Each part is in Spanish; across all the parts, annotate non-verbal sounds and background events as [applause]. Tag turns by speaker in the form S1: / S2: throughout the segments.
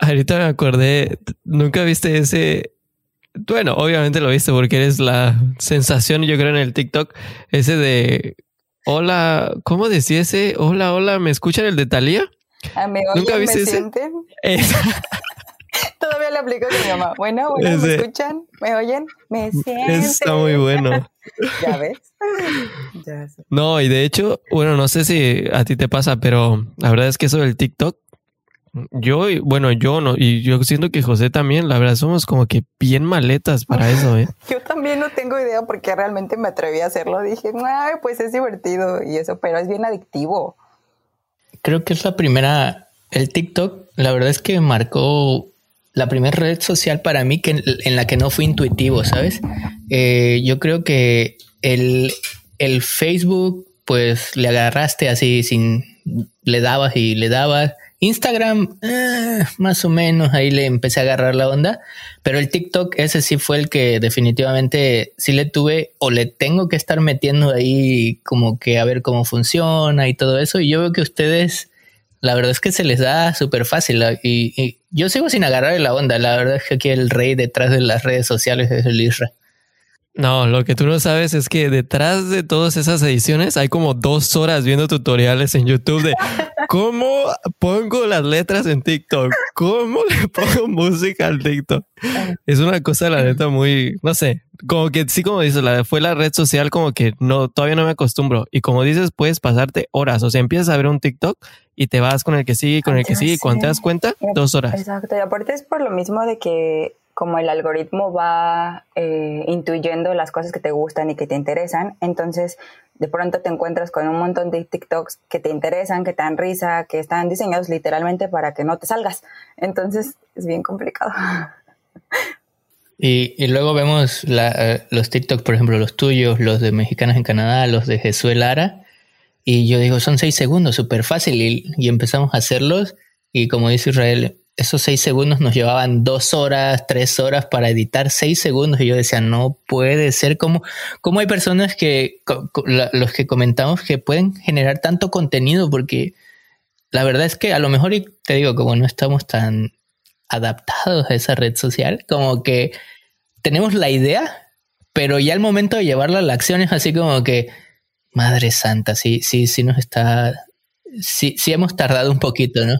S1: Ahorita me acordé, nunca viste ese. Bueno, obviamente lo viste porque eres la sensación, yo creo, en el TikTok. Ese de. Hola, ¿cómo decía ese? Hola, hola, ¿me escuchan el de Talía?
S2: Ah, ¿Me oyen, ¿Nunca viste me sienten? [laughs] Todavía le aplico a mi mamá. Bueno, bueno, ¿me escuchan? ¿Me oyen? ¿Me sienten?
S1: Está muy bueno. [laughs]
S2: ¿Ya ves?
S1: Ya no, y de hecho, bueno, no sé si a ti te pasa, pero la verdad es que eso del TikTok yo, bueno, yo no, y yo siento que José también, la verdad, somos como que bien maletas para eso, ¿eh? [laughs]
S2: yo también no tengo idea porque realmente me atreví a hacerlo. Dije, ay, pues es divertido y eso, pero es bien adictivo.
S3: Creo que es la primera, el TikTok, la verdad es que marcó la primera red social para mí que, en la que no fui intuitivo, ¿sabes? Eh, yo creo que el, el Facebook, pues le agarraste así sin, le dabas y le dabas Instagram, eh, más o menos, ahí le empecé a agarrar la onda, pero el TikTok, ese sí fue el que definitivamente sí le tuve o le tengo que estar metiendo ahí como que a ver cómo funciona y todo eso. Y yo veo que ustedes, la verdad es que se les da súper fácil y, yo sigo sin agarrar la onda. La verdad es que aquí el rey detrás de las redes sociales es el Isra.
S1: No, lo que tú no sabes es que detrás de todas esas ediciones hay como dos horas viendo tutoriales en YouTube de [laughs] cómo pongo las letras en TikTok, cómo le [laughs] pongo música al TikTok. Es una cosa, la neta, muy, no sé, como que sí, como dices, la, fue la red social como que no, todavía no me acostumbro. Y como dices, puedes pasarte horas, o sea, empiezas a ver un TikTok y te vas con el que sigue, con el que sigue, y cuando te das cuenta, dos horas.
S2: Exacto, y aparte es por lo mismo de que como el algoritmo va eh, intuyendo las cosas que te gustan y que te interesan, entonces de pronto te encuentras con un montón de TikToks que te interesan, que te dan risa, que están diseñados literalmente para que no te salgas. Entonces es bien complicado.
S3: Y, luego vemos la, los TikToks, por ejemplo, los tuyos, los de Mexicanos en Canadá, los de Jesús Lara. Y yo digo, son seis segundos, súper fácil. Y empezamos a hacerlos. Y como dice Israel, esos seis segundos nos llevaban dos horas, tres horas para editar seis segundos. Y yo decía, no puede ser. Como, como hay personas que, los que comentamos que pueden generar tanto contenido porque la verdad es que a lo mejor, y te digo, como no estamos tan adaptados a esa red social, como que tenemos la idea, pero ya al momento de llevarla a la acción es así como que, madre santa, sí, sí, sí nos está, sí, sí hemos tardado un poquito, ¿no?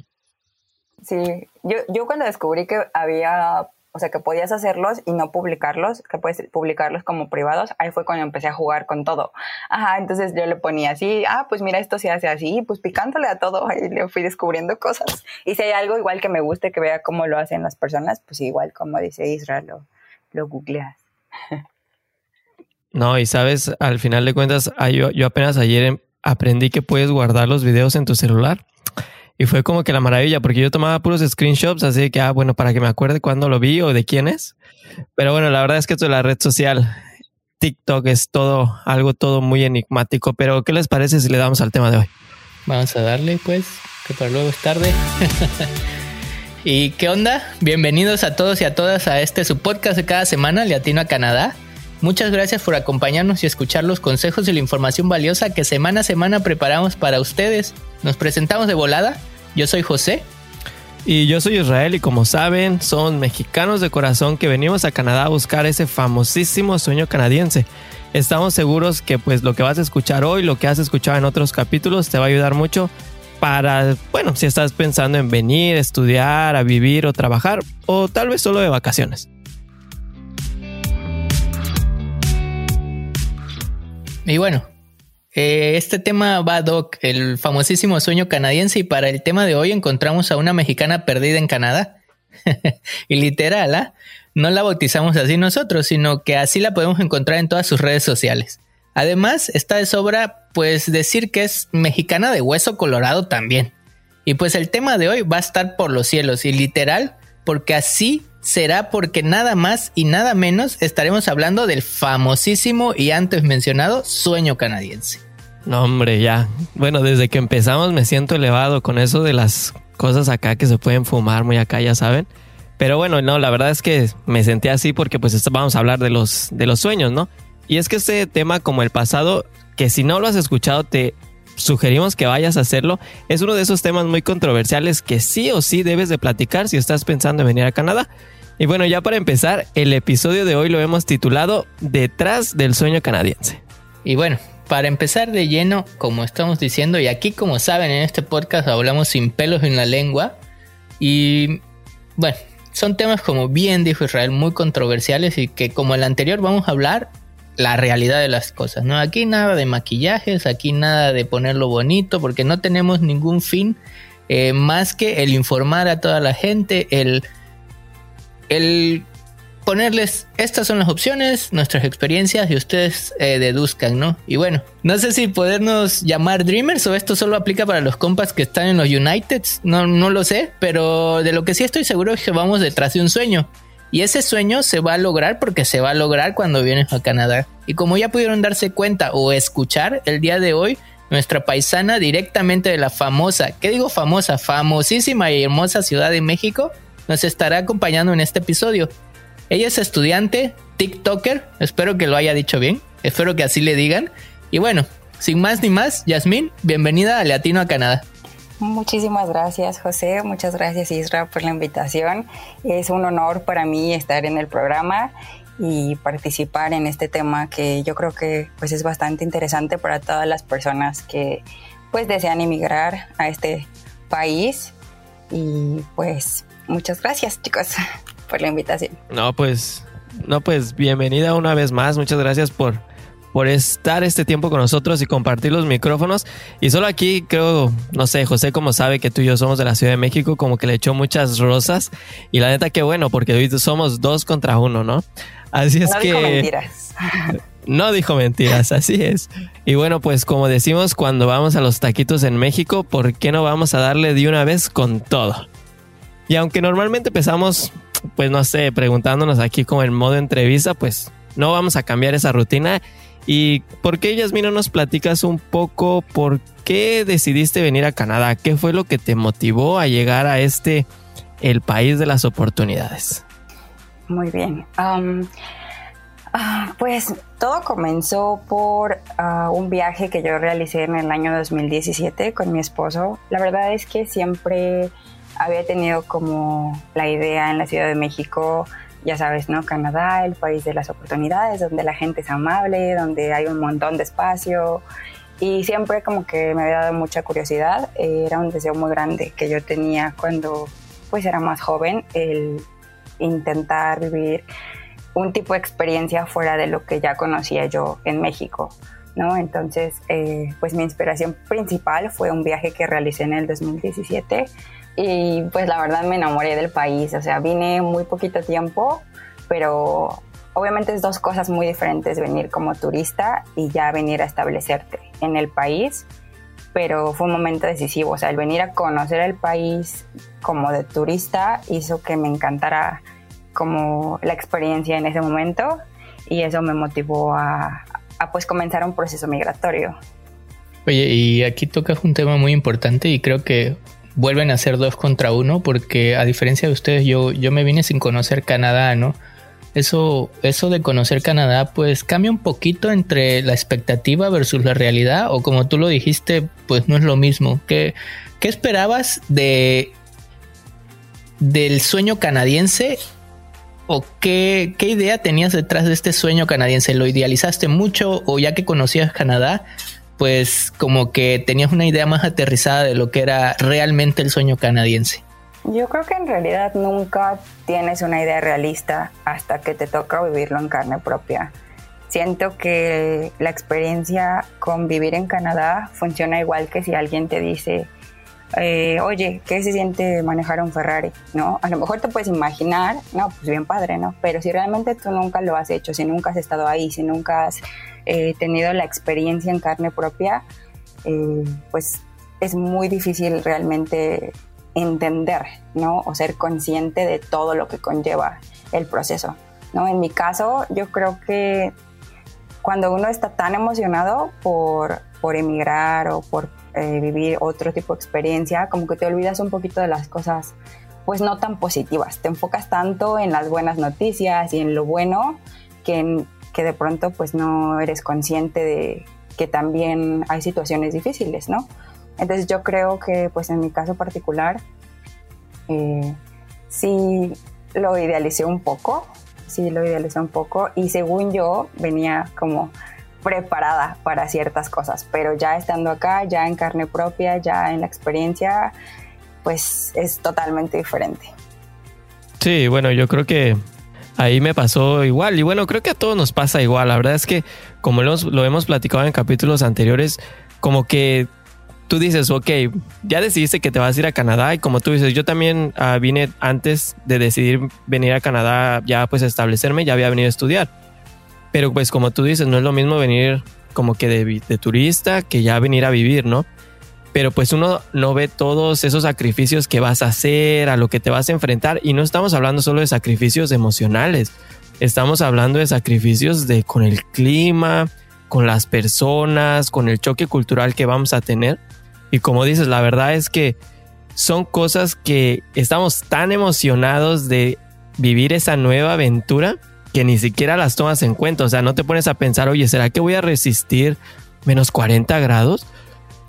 S2: Sí, yo, yo cuando descubrí que había, o sea, que podías hacerlos y no publicarlos, que puedes publicarlos como privados, ahí fue cuando empecé a jugar con todo. Ajá, entonces yo le ponía así, ah, pues mira, esto se hace así, pues picándole a todo, ahí le fui descubriendo cosas. Y si hay algo igual que me guste, que vea cómo lo hacen las personas, pues igual como dice Israel, lo, lo googleas.
S1: No, y sabes, al final de cuentas, ah, yo, yo apenas ayer em, aprendí que puedes guardar los videos en tu celular. Y fue como que la maravilla, porque yo tomaba puros screenshots, así que, ah, bueno, para que me acuerde cuándo lo vi o de quién es. Pero bueno, la verdad es que esto de la red social, TikTok es todo, algo todo muy enigmático. Pero, ¿qué les parece si le damos al tema de hoy?
S3: Vamos a darle, pues, que para luego es tarde. [laughs] ¿Y qué onda? Bienvenidos a todos y a todas a este su podcast de cada semana, Latino a Canadá. Muchas gracias por acompañarnos y escuchar los consejos y la información valiosa que semana a semana preparamos para ustedes. Nos presentamos de volada. Yo soy José.
S1: Y yo soy Israel y como saben, son mexicanos de corazón que venimos a Canadá a buscar ese famosísimo sueño canadiense. Estamos seguros que pues lo que vas a escuchar hoy, lo que has escuchado en otros capítulos, te va a ayudar mucho para, bueno, si estás pensando en venir, estudiar, a vivir o trabajar, o tal vez solo de vacaciones.
S3: Y bueno, eh, este tema va Doc, el famosísimo sueño canadiense, y para el tema de hoy encontramos a una mexicana perdida en Canadá. [laughs] y literal, ¿ah? no la bautizamos así nosotros, sino que así la podemos encontrar en todas sus redes sociales. Además, está de sobra, pues decir que es mexicana de hueso colorado también. Y pues el tema de hoy va a estar por los cielos, y literal, porque así será porque nada más y nada menos estaremos hablando del famosísimo y antes mencionado sueño canadiense.
S1: No, hombre, ya. Bueno, desde que empezamos me siento elevado con eso de las cosas acá que se pueden fumar muy acá, ya saben. Pero bueno, no, la verdad es que me sentí así porque pues vamos a hablar de los, de los sueños, ¿no? Y es que este tema como el pasado, que si no lo has escuchado te sugerimos que vayas a hacerlo. Es uno de esos temas muy controversiales que sí o sí debes de platicar si estás pensando en venir a Canadá. Y bueno, ya para empezar, el episodio de hoy lo hemos titulado Detrás del sueño canadiense.
S3: Y bueno, para empezar de lleno, como estamos diciendo, y aquí como saben en este podcast hablamos sin pelos en la lengua, y bueno, son temas como bien dijo Israel, muy controversiales y que como el anterior vamos a hablar la realidad de las cosas, ¿no? Aquí nada de maquillajes, aquí nada de ponerlo bonito, porque no tenemos ningún fin eh, más que el informar a toda la gente, el, el ponerles estas son las opciones, nuestras experiencias y ustedes eh, deduzcan, ¿no? Y bueno, no sé si podernos llamar Dreamers o esto solo aplica para los compas que están en los Uniteds, no, no lo sé, pero de lo que sí estoy seguro es que vamos detrás de un sueño. Y ese sueño se va a lograr porque se va a lograr cuando vienes a Canadá. Y como ya pudieron darse cuenta o escuchar el día de hoy, nuestra paisana directamente de la famosa, ¿qué digo famosa? Famosísima y hermosa Ciudad de México, nos estará acompañando en este episodio. Ella es estudiante, TikToker, espero que lo haya dicho bien, espero que así le digan. Y bueno, sin más ni más, Yasmín, bienvenida a Latino a Canadá.
S2: Muchísimas gracias, José. Muchas gracias, Isra, por la invitación. Es un honor para mí estar en el programa y participar en este tema que yo creo que pues es bastante interesante para todas las personas que pues desean emigrar a este país y pues muchas gracias chicos por la invitación.
S1: No, pues no pues bienvenida una vez más. Muchas gracias por por estar este tiempo con nosotros y compartir los micrófonos. Y solo aquí creo, no sé, José como sabe que tú y yo somos de la Ciudad de México, como que le echó muchas rosas. Y la neta que bueno, porque hoy somos dos contra uno, ¿no? Así es
S2: no
S1: que...
S2: Dijo mentiras. [laughs]
S1: No dijo mentiras, así es. Y bueno, pues como decimos cuando vamos a los taquitos en México, ¿por qué no vamos a darle de una vez con todo? Y aunque normalmente empezamos, pues no sé, preguntándonos aquí como en modo entrevista, pues no vamos a cambiar esa rutina ¿Y por qué, Yasmina, nos platicas un poco por qué decidiste venir a Canadá? ¿Qué fue lo que te motivó a llegar a este, el país de las oportunidades?
S2: Muy bien. Ah, pues todo comenzó por ah, un viaje que yo realicé en el año 2017 con mi esposo. La verdad es que siempre había tenido como la idea en la Ciudad de México ya sabes, ¿no? Canadá, el país de las oportunidades, donde la gente es amable, donde hay un montón de espacio. Y siempre como que me había dado mucha curiosidad. Era un deseo muy grande que yo tenía cuando pues era más joven, el intentar vivir un tipo de experiencia fuera de lo que ya conocía yo en México. ¿no? Entonces, eh, pues mi inspiración principal fue un viaje que realicé en el 2017 y pues la verdad me enamoré del país, o sea, vine muy poquito tiempo, pero obviamente es dos cosas muy diferentes venir como turista y ya venir a establecerte en el país, pero fue un momento decisivo, o sea, el venir a conocer el país como de turista hizo que me encantara como la experiencia en ese momento y eso me motivó a, a pues comenzar un proceso migratorio.
S3: Oye, y aquí tocas un tema muy importante y creo que vuelven a ser dos contra uno porque a diferencia de ustedes yo, yo me vine sin conocer Canadá, ¿no? Eso, eso de conocer Canadá pues cambia un poquito entre la expectativa versus la realidad o como tú lo dijiste pues no es lo mismo. ¿Qué, qué esperabas de del sueño canadiense o qué, qué idea tenías detrás de este sueño canadiense? ¿Lo idealizaste mucho o ya que conocías Canadá pues como que tenías una idea más aterrizada de lo que era realmente el sueño canadiense.
S2: Yo creo que en realidad nunca tienes una idea realista hasta que te toca vivirlo en carne propia. Siento que la experiencia con vivir en Canadá funciona igual que si alguien te dice, eh, oye, ¿qué se siente manejar un Ferrari? ¿No? A lo mejor te puedes imaginar, no, pues bien padre, ¿no? Pero si realmente tú nunca lo has hecho, si nunca has estado ahí, si nunca has eh, tenido la experiencia en carne propia, eh, pues es muy difícil realmente entender, ¿no? O ser consciente de todo lo que conlleva el proceso, ¿no? En mi caso, yo creo que cuando uno está tan emocionado por, por emigrar o por eh, vivir otro tipo de experiencia, como que te olvidas un poquito de las cosas pues no tan positivas. Te enfocas tanto en las buenas noticias y en lo bueno que, que de pronto pues no eres consciente de, que también hay situaciones difíciles, ¿no? Entonces yo creo que pues en mi caso particular eh, sí lo idealicé un poco, sí lo idealicé un poco y según yo venía como preparada para ciertas cosas, pero ya estando acá, ya en carne propia, ya en la experiencia, pues es totalmente diferente.
S1: Sí, bueno, yo creo que ahí me pasó igual y bueno, creo que a todos nos pasa igual. La verdad es que como lo, lo hemos platicado en capítulos anteriores, como que tú dices, ok, ya decidiste que te vas a ir a Canadá y como tú dices, yo también ah, vine antes de decidir venir a Canadá ya pues establecerme, ya había venido a estudiar. Pero pues como tú dices, no es lo mismo venir como que de turista que ya venir a vivir, ¿no? Pero pues uno no ve todos esos sacrificios que vas a hacer, a lo que te vas a enfrentar y no estamos hablando solo de sacrificios emocionales, estamos hablando de sacrificios de con el clima, con las personas, con el choque cultural que vamos a tener y como dices, la verdad es que son cosas que estamos tan emocionados de vivir esa nueva aventura que ni siquiera las tomas en cuenta. O sea, no te pones a pensar, oye, ¿será que voy a resistir menos 40 grados?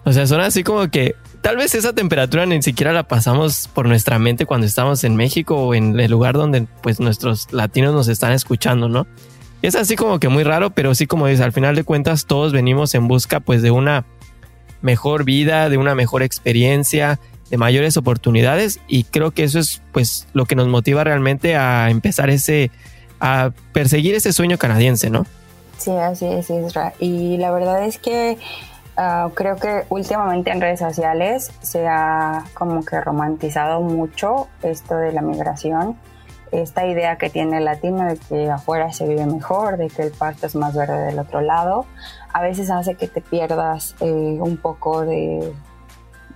S1: O sea, son así como que tal vez esa temperatura ni siquiera la pasamos por nuestra mente cuando estamos en México o en el lugar donde pues nuestros latinos nos están escuchando, ¿no? Es así como que muy raro, pero sí como dices, al final de cuentas todos venimos en busca pues de una mejor vida, de una mejor experiencia, de mayores oportunidades y creo que eso es pues lo que nos motiva realmente a empezar ese, a perseguir ese sueño canadiense, ¿no?
S2: Sí, así es, Isra. Y la verdad es que ah, creo que últimamente en redes sociales se ha como que romantizado mucho esto de la migración esta idea que tiene el latino de que afuera se vive mejor, de que el pasto es más verde del otro lado, a veces hace que te pierdas eh, un poco de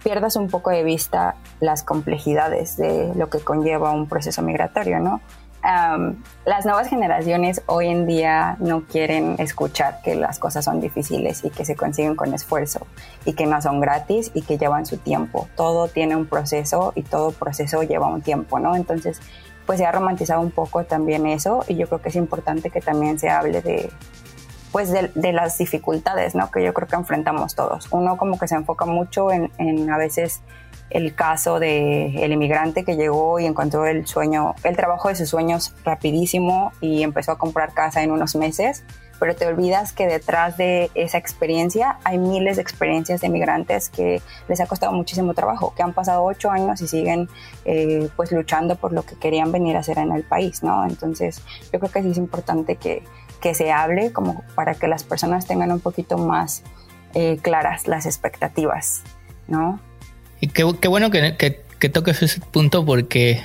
S2: pierdas un poco de vista las complejidades de lo que conlleva un proceso migratorio, ¿no? Las nuevas generaciones hoy en día no quieren escuchar que las cosas son difíciles y que se consiguen con esfuerzo y que no son gratis y que llevan su tiempo. Todo tiene un proceso y todo proceso lleva un tiempo, ¿no? Entonces, pues se ha romantizado un poco también eso y yo creo que es importante que también se hable de pues de, las dificultades ¿no? que yo creo que enfrentamos todos. Uno como que se enfoca mucho en a veces el caso del el inmigrante que llegó y encontró el sueño, el trabajo de sus sueños rapidísimo y empezó a comprar casa en unos meses pero te olvidas que detrás de esa experiencia hay miles de experiencias de migrantes que les ha costado muchísimo trabajo, que han pasado ocho años y siguen eh, pues luchando por lo que querían venir a hacer en el país, ¿no? Entonces yo creo que sí es importante que, que se hable como para que las personas tengan un poquito más eh, claras las expectativas, ¿no?
S3: Y qué, bueno que, que, que toques ese punto porque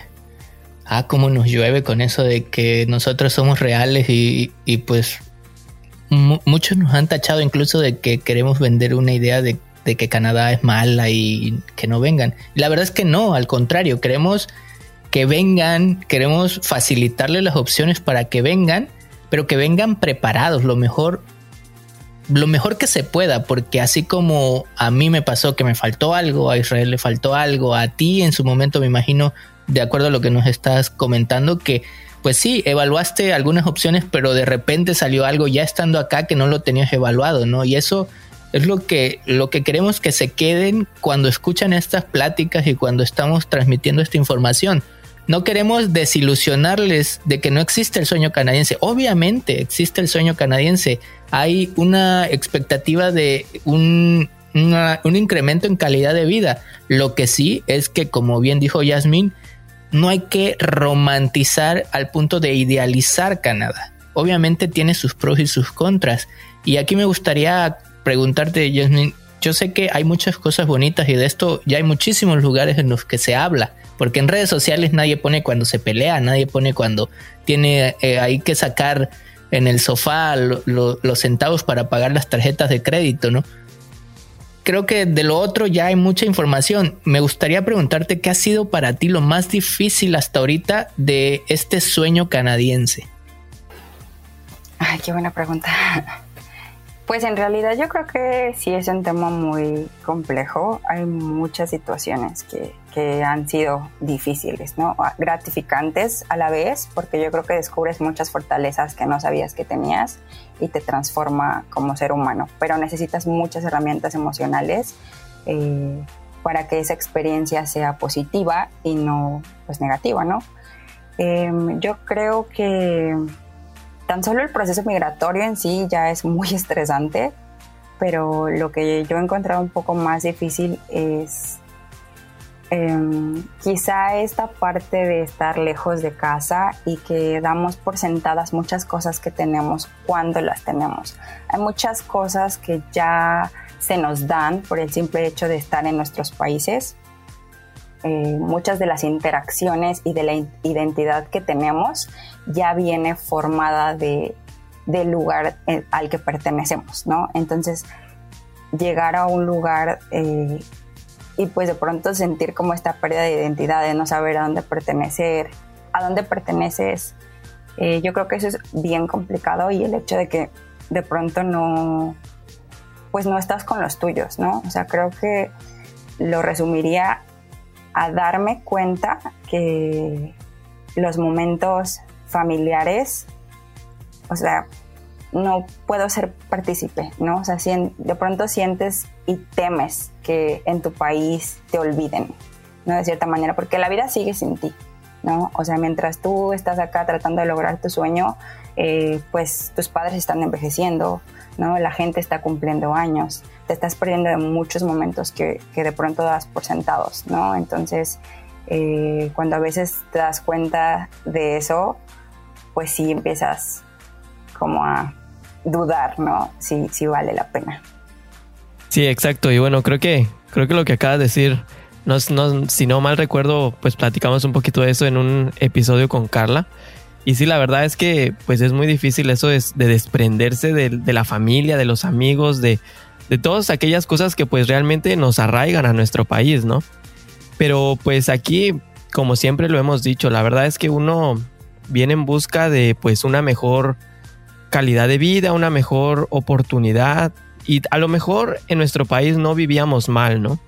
S3: ah, cómo nos llueve con eso de que nosotros somos reales y, y pues muchos nos han tachado incluso de que queremos vender una idea de, que Canadá es mala y que no vengan. la verdad es que no, al contrario, queremos que vengan, queremos facilitarles las opciones para que vengan, pero que vengan preparados, lo mejor lo mejor que se pueda, porque así como a mí me pasó que me faltó algo, a Israel le faltó algo, a ti en su momento me imagino, de acuerdo a lo que nos estás comentando, que pues sí, evaluaste algunas opciones, pero de repente salió algo ya estando acá que no lo tenías evaluado, ¿no? Y eso es lo que, lo que queremos que se queden cuando escuchan estas pláticas y cuando estamos transmitiendo esta información. No queremos desilusionarles de que no existe el sueño canadiense. Obviamente existe el sueño canadiense. Hay una expectativa de un, un incremento en calidad de vida. Lo que sí es que, como bien dijo Yasmin, no hay que romantizar al punto de idealizar Canadá. Obviamente tiene sus pros y sus contras. Y aquí me gustaría preguntarte, Jasmine, yo sé que hay muchas cosas bonitas y de esto ya hay muchísimos lugares en los que se habla, porque en redes sociales nadie pone cuando se pelea, nadie pone cuando tiene eh, hay que sacar en el sofá los centavos para pagar las tarjetas de crédito, ¿no? creo que de lo otro ya hay mucha información. Me gustaría preguntarte qué ha sido para ti lo más difícil hasta ahorita de este sueño canadiense.
S2: Ay, qué buena pregunta. [laughs] Pues en realidad yo creo que sí es un tema muy complejo. Hay muchas situaciones que, que, han sido difíciles, ¿no? Gratificantes a la vez, porque yo creo que descubres muchas fortalezas que no sabías que tenías y te transforma como ser humano. Pero necesitas muchas herramientas emocionales eh, para que esa experiencia sea positiva y no pues negativa, ¿no? Eh, yo creo que tan solo el proceso migratorio en sí ya es muy [laughs] estresante, pero lo que yo he encontrado un poco más difícil es em, quizá esta parte de estar lejos de casa y que damos por sentadas muchas cosas que tenemos cuando las tenemos. Hay muchas cosas que ya se nos dan por el simple hecho de estar en nuestros países eh, muchas de las interacciones y de la identidad que tenemos ya viene formada de, del lugar eh, al que pertenecemos, ¿no? Entonces, llegar a un lugar eh, y pues de pronto sentir como esta pérdida de identidad, de no saber a dónde pertenecer, a dónde perteneces, yo creo que eso es bien complicado y el hecho de que de pronto no, pues no estás con los tuyos, ¿no? O sea, creo que lo resumiría a darme cuenta que los momentos familiares, o sea, no puedo ser partícipe, ¿no? O sea, si de pronto sientes y temes que en tu país te olviden, ¿no? De cierta manera, porque la vida sigue sin ti, ¿no? O sea, mientras tú estás acá tratando de lograr tu sueño, eh, pues tus padres están envejeciendo, ¿no? La gente está cumpliendo años, te estás perdiendo de muchos momentos que, de pronto das por sentados, ¿no? Entonces, eh, cuando a veces te das cuenta de eso, pues sí empiezas como a dudar, ¿no? Si, si vale la pena.
S1: Sí, exacto. Y bueno, creo que, creo que lo que acabas de decir, no, no, si no mal recuerdo, pues platicamos un poquito de eso en un episodio con Carla. Y sí, la verdad es que pues es muy difícil eso de, de desprenderse de, de, la familia, de los amigos, de, de todas aquellas cosas que pues realmente nos arraigan a nuestro país, ¿no? Pero pues aquí, como siempre lo hemos dicho, la verdad es que uno viene en busca de pues una mejor calidad de vida, una mejor oportunidad y a lo mejor en nuestro país no vivíamos mal, ¿no?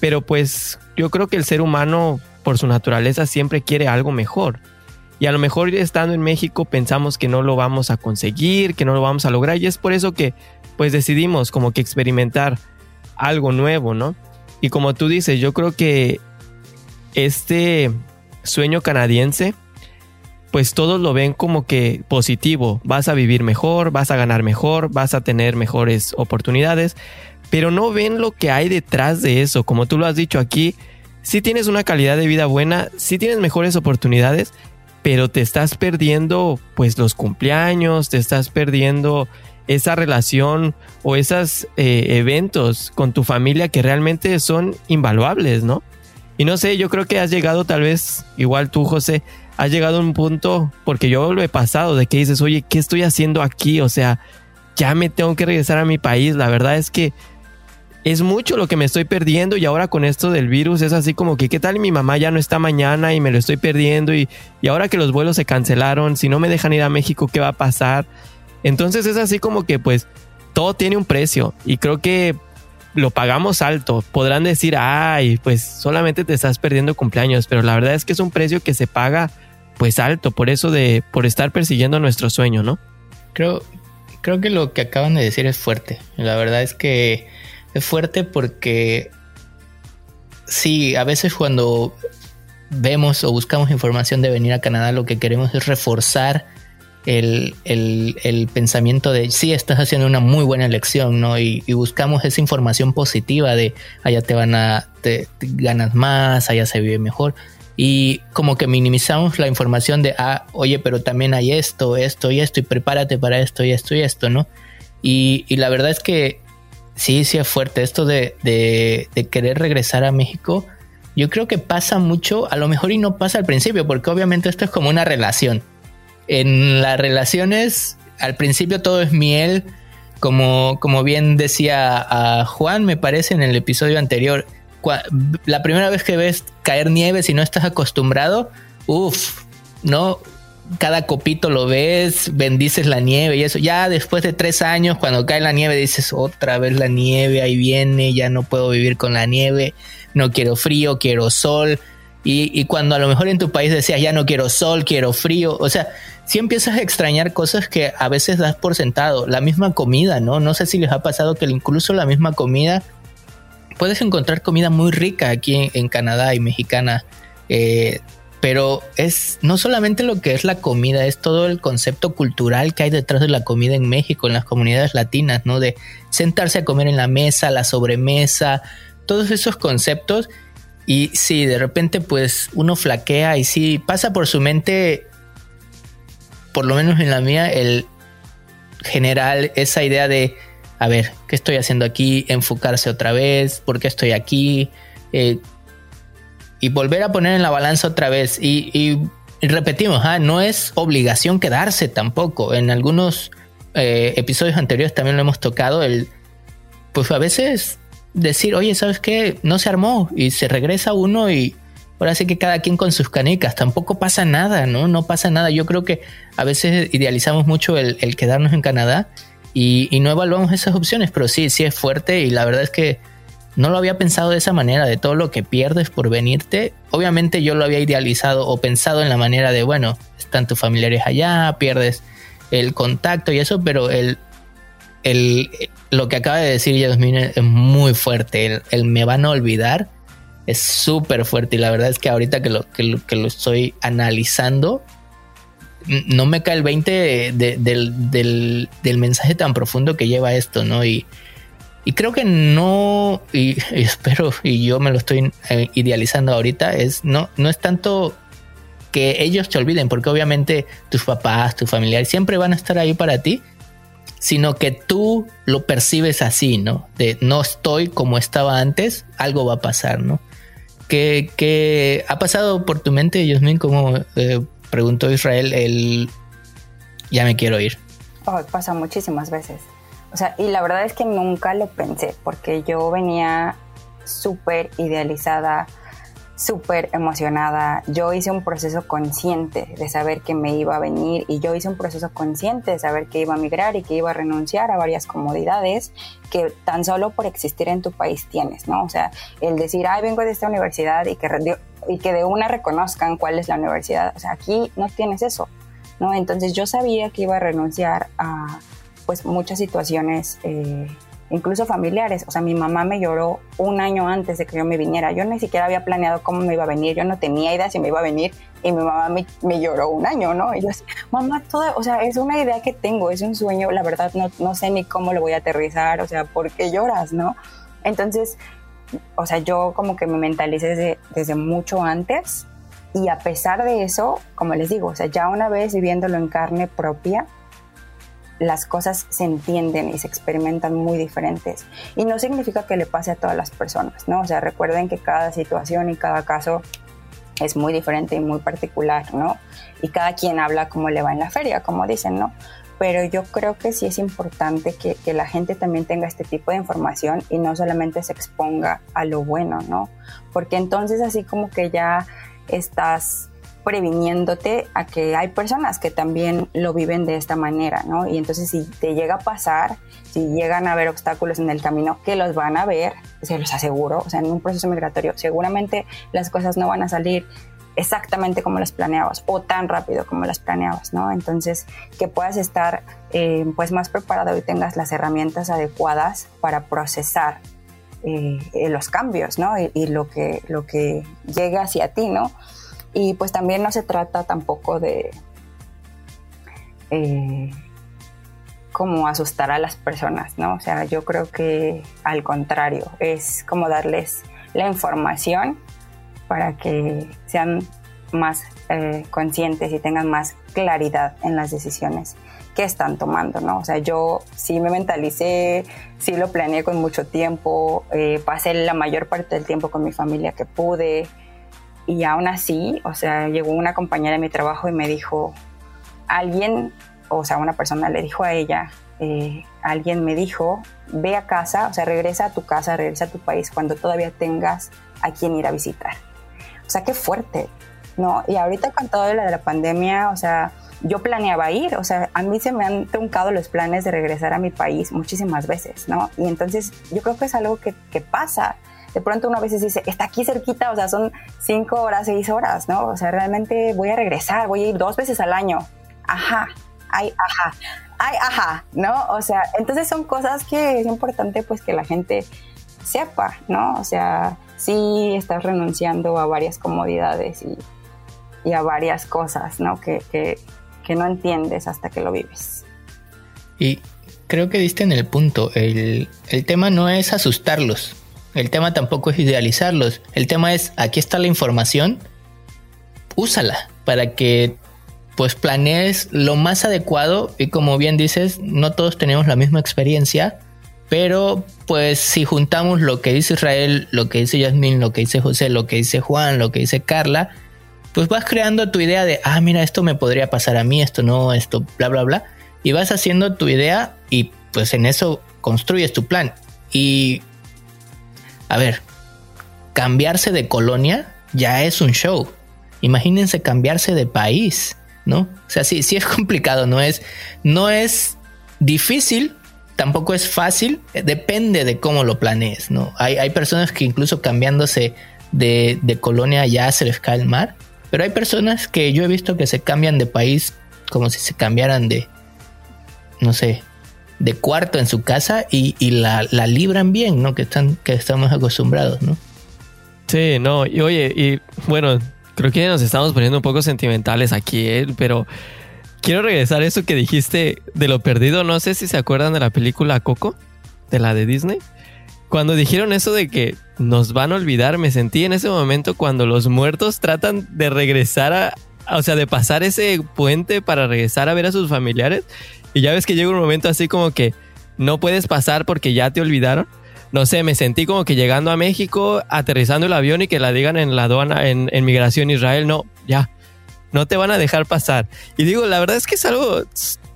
S1: Pero pues yo creo que el ser humano por su naturaleza siempre quiere algo mejor. Y a lo mejor estando en México pensamos que no lo vamos a conseguir, que no lo vamos a lograr y es por eso que pues decidimos como que experimentar algo nuevo, ¿no? Y como tú dices, yo creo que este sueño canadiense, pues todos lo ven como que positivo, vas a vivir mejor, vas a ganar mejor, vas a tener mejores oportunidades, pero no ven lo que hay detrás de eso, como tú lo has dicho aquí, si tienes una calidad de vida buena, si tienes mejores oportunidades, pero te estás perdiendo pues los cumpleaños, te estás perdiendo esa relación o esos eh, eventos con tu familia que realmente son invaluables, ¿no? Y no sé, yo creo que has llegado tal vez, igual tú José, has llegado a un punto, porque yo lo he pasado, de que dices, oye, ¿qué estoy haciendo aquí? O sea, ya me tengo que regresar a mi país. La verdad es que es mucho lo que me estoy perdiendo y ahora con esto del virus es así como que, ¿qué tal mi mamá ya no está mañana y me lo estoy perdiendo? Y, y ahora que los vuelos se cancelaron, si no me dejan ir a México, ¿qué va a pasar? Entonces es así como que pues todo tiene un precio y creo que lo pagamos alto. Podrán decir, ay, pues solamente te estás perdiendo cumpleaños, pero la verdad es que es un precio que se paga pues alto por eso de por estar persiguiendo nuestro sueño, ¿no?
S3: Creo creo que lo que acaban de decir es fuerte. La verdad es que es fuerte porque sí, a veces cuando vemos o buscamos información de venir a Canadá, lo que queremos es reforzar el, pensamiento de sí, estás haciendo una muy buena elección, ¿no? Y, buscamos esa información positiva de allá te van a, te, ganas más, allá se vive mejor. Y como que minimizamos la información de, ah, oye, pero también hay esto, esto y esto, y prepárate para esto y esto y esto, ¿no? Y, la verdad es que sí, sí es fuerte esto de, de, de querer regresar a México yo creo que pasa mucho, a lo mejor y no pasa al principio, porque obviamente esto es como una relación en las relaciones, al principio todo es miel, como, como bien decía a Juan, me parece en el episodio anterior, la primera vez que ves caer nieve si no estás acostumbrado, uff, no, cada copito lo ves, bendices la nieve y eso. Ya después de tres años, cuando cae la nieve, dices otra vez la nieve, ahí viene, ya no puedo vivir con la nieve, no quiero frío, quiero sol. Y, y cuando a lo mejor en tu país decías, ya no quiero sol, quiero frío, o sea, si empiezas a extrañar cosas que a veces das por sentado. La misma comida, ¿no? No sé si les ha pasado que incluso la misma comida, puedes encontrar comida muy rica aquí en, Canadá y mexicana. Eh, pero es no solamente lo que es la comida, es todo el concepto cultural que hay detrás de la comida en México, en las comunidades latinas, ¿no? De sentarse a comer en la mesa, la sobremesa, todos esos conceptos. Y si de repente pues uno flaquea y si pasa por su mente por lo menos en la mía, el general, esa idea de, a ver, ¿qué estoy haciendo aquí? Enfocarse otra vez, ¿por qué estoy aquí? Eh, y volver a poner en la balanza otra vez. Y, repetimos, ¿ah? no es obligación quedarse tampoco. En algunos eh, episodios anteriores también lo hemos tocado, el, pues a veces decir, oye, ¿sabes qué? No se armó y se regresa uno y ahora sí que cada quien con sus canicas, tampoco pasa nada, ¿no? No pasa nada. Yo creo que a veces idealizamos mucho el, quedarnos en Canadá y, no evaluamos esas opciones, pero sí, sí es fuerte y la verdad es que no lo había pensado de esa manera, de todo lo que pierdes por venirte. Obviamente yo lo había idealizado o pensado en la manera de, bueno, están tus familiares allá, pierdes el contacto y eso, pero el, el, lo que acaba de decir Yasmin es muy fuerte, el, el me van a olvidar es súper fuerte y la verdad es que ahorita que lo, que lo, estoy analizando, no me cae el 20 del, mensaje tan profundo que lleva esto, ¿no? Y, creo que no, y, espero, y yo me lo estoy eh, idealizando ahorita, es no, no es tanto que ellos te olviden, porque obviamente tus papás, tus familiares siempre van a estar ahí para ti, sino que tú lo percibes así, ¿no? De no estoy como estaba antes, algo va a pasar, ¿no? ¿Qué, ha pasado por tu mente, Yasmin? Como eh, preguntó Israel, el ya me quiero ir.
S2: Oh, pasa muchísimas veces. O sea, y la verdad es que nunca lo pensé, porque yo venía súper idealizada súper emocionada. Yo hice un proceso consciente de saber que me iba a venir y yo hice un proceso consciente de saber que iba a migrar y que iba a renunciar a varias comodidades que tan solo por existir en tu país tienes, ¿no? O sea, el decir, ay, vengo de esta universidad y que, y que de una reconozcan cuál es la universidad. O sea, aquí no tienes eso, ¿no? Entonces yo sabía que iba a renunciar a pues muchas situaciones. Eh, incluso familiares. O sea, mi mamá me lloró un año antes de que yo me viniera. Yo ni siquiera había planeado cómo me iba a venir, yo no tenía idea si me iba a venir y mi mamá me, lloró un año, ¿no? Y yo así, mamá, toda, o sea, es una idea que tengo, es un sueño, la verdad no, no sé ni cómo lo voy a aterrizar, o sea, ¿por qué lloras, no? Entonces, o sea, yo como que me mentalicé desde, desde mucho antes y a pesar de eso, como les digo, o sea, ya una vez viviéndolo en carne propia, las cosas se entienden y se experimentan muy diferentes. Y no significa que le pase a todas las personas, ¿no? O sea, recuerden que cada situación y cada caso es muy diferente y muy particular, ¿no? Y cada quien habla como le va en la feria, como dicen, ¿no? Pero yo creo que sí es importante que, que la gente también tenga este tipo de información y no solamente se exponga a lo bueno, ¿no? Porque entonces así como que ya estás previniéndote a que hay personas que también lo viven de esta manera, ¿no? Y entonces si te llega a pasar, si llegan a haber obstáculos en el camino, que los van a ver, se los aseguro, o sea, en un proceso migratorio, seguramente las cosas no van a salir exactamente como las planeabas o tan rápido como las planeabas, ¿no? Entonces, que puedas estar eh, pues más preparado y tengas las herramientas adecuadas para procesar eh, los cambios, ¿no? Y, lo que, lo que llega hacia ti, ¿no? Y pues también no se trata tampoco de eh, como asustar a las personas, ¿no? O sea, yo creo que al contrario, es como darles la información para que sean más eh, conscientes y tengan más claridad en las decisiones que están tomando, ¿no? O sea, yo sí me mentalicé, sí lo planeé con mucho tiempo, eh, pasé la mayor parte del tiempo con mi familia que pude, y aún así, o sea, llegó una compañera de mi trabajo y me dijo, alguien, o sea, una persona le dijo a ella, eh, alguien me dijo, ve a casa, o sea, regresa a tu casa, regresa a tu país cuando todavía tengas a quien ir a visitar. O sea, qué fuerte, ¿no? Y ahorita con todo lo de la pandemia, o sea, yo planeaba ir, o sea, a mí se me han truncado los planes de regresar a mi país muchísimas veces, ¿no? Y entonces yo creo que es algo que, que pasa. De pronto uno a veces dice, está aquí cerquita, o sea, son cinco horas, seis horas, ¿no? O sea, realmente voy a regresar, voy a ir dos veces al año. Ajá, ay, ajá, ay, ajá, ¿no? O sea, entonces son cosas que es importante pues que la gente sepa, ¿no? O sea, sí estás renunciando a varias comodidades y, a varias cosas, ¿no? Que, que, que no entiendes hasta que lo vives.
S3: Y creo que diste en el punto. El, el, tema no es asustarlos. El tema tampoco es idealizarlos. El tema es, aquí está la información, úsala para que pues planees lo más adecuado y como bien dices, no todos tenemos la misma experiencia, pero pues si juntamos lo que dice Israel, lo que dice Yasmin, lo que dice José, lo que dice Juan, lo que dice Carla, pues vas creando tu idea de, ah, mira, esto me podría pasar a mí, esto no, esto, bla, bla, bla. Y vas haciendo tu idea y pues en eso construyes tu plan. Y, a ver, cambiarse de colonia ya es un show. Imagínense cambiarse de país, ¿no? O sea, sí, sí es [laughs] complicado, no es, no es difícil, tampoco es fácil, depende de cómo lo planees, ¿no? Hay, hay personas que incluso cambiándose de, de, colonia ya se les cae el mar, pero hay personas que yo he visto que se cambian de país como si se cambiaran de, no sé, de cuarto en su casa y, y la, la, libran bien, ¿no? Que, están, que estamos acostumbrados, ¿no?
S1: Sí, no, y oye, y bueno, creo que nos estamos poniendo un poco sentimentales aquí, ¿eh? pero quiero regresar a eso que dijiste de lo perdido. No sé si se acuerdan de la película Coco, de la de Disney. Cuando dijeron eso de que nos van a olvidar, me sentí en ese momento cuando los muertos tratan de regresar a, o sea, de pasar ese puente para regresar a ver a sus familiares. Y ya ves que llega un momento así como que no puedes pasar porque ya te olvidaron. No sé, me sentí como que llegando a México, aterrizando el avión y que la digan en la aduana, en, en migración Israel, no, ya, no te van a dejar pasar. Y digo, la verdad es que es algo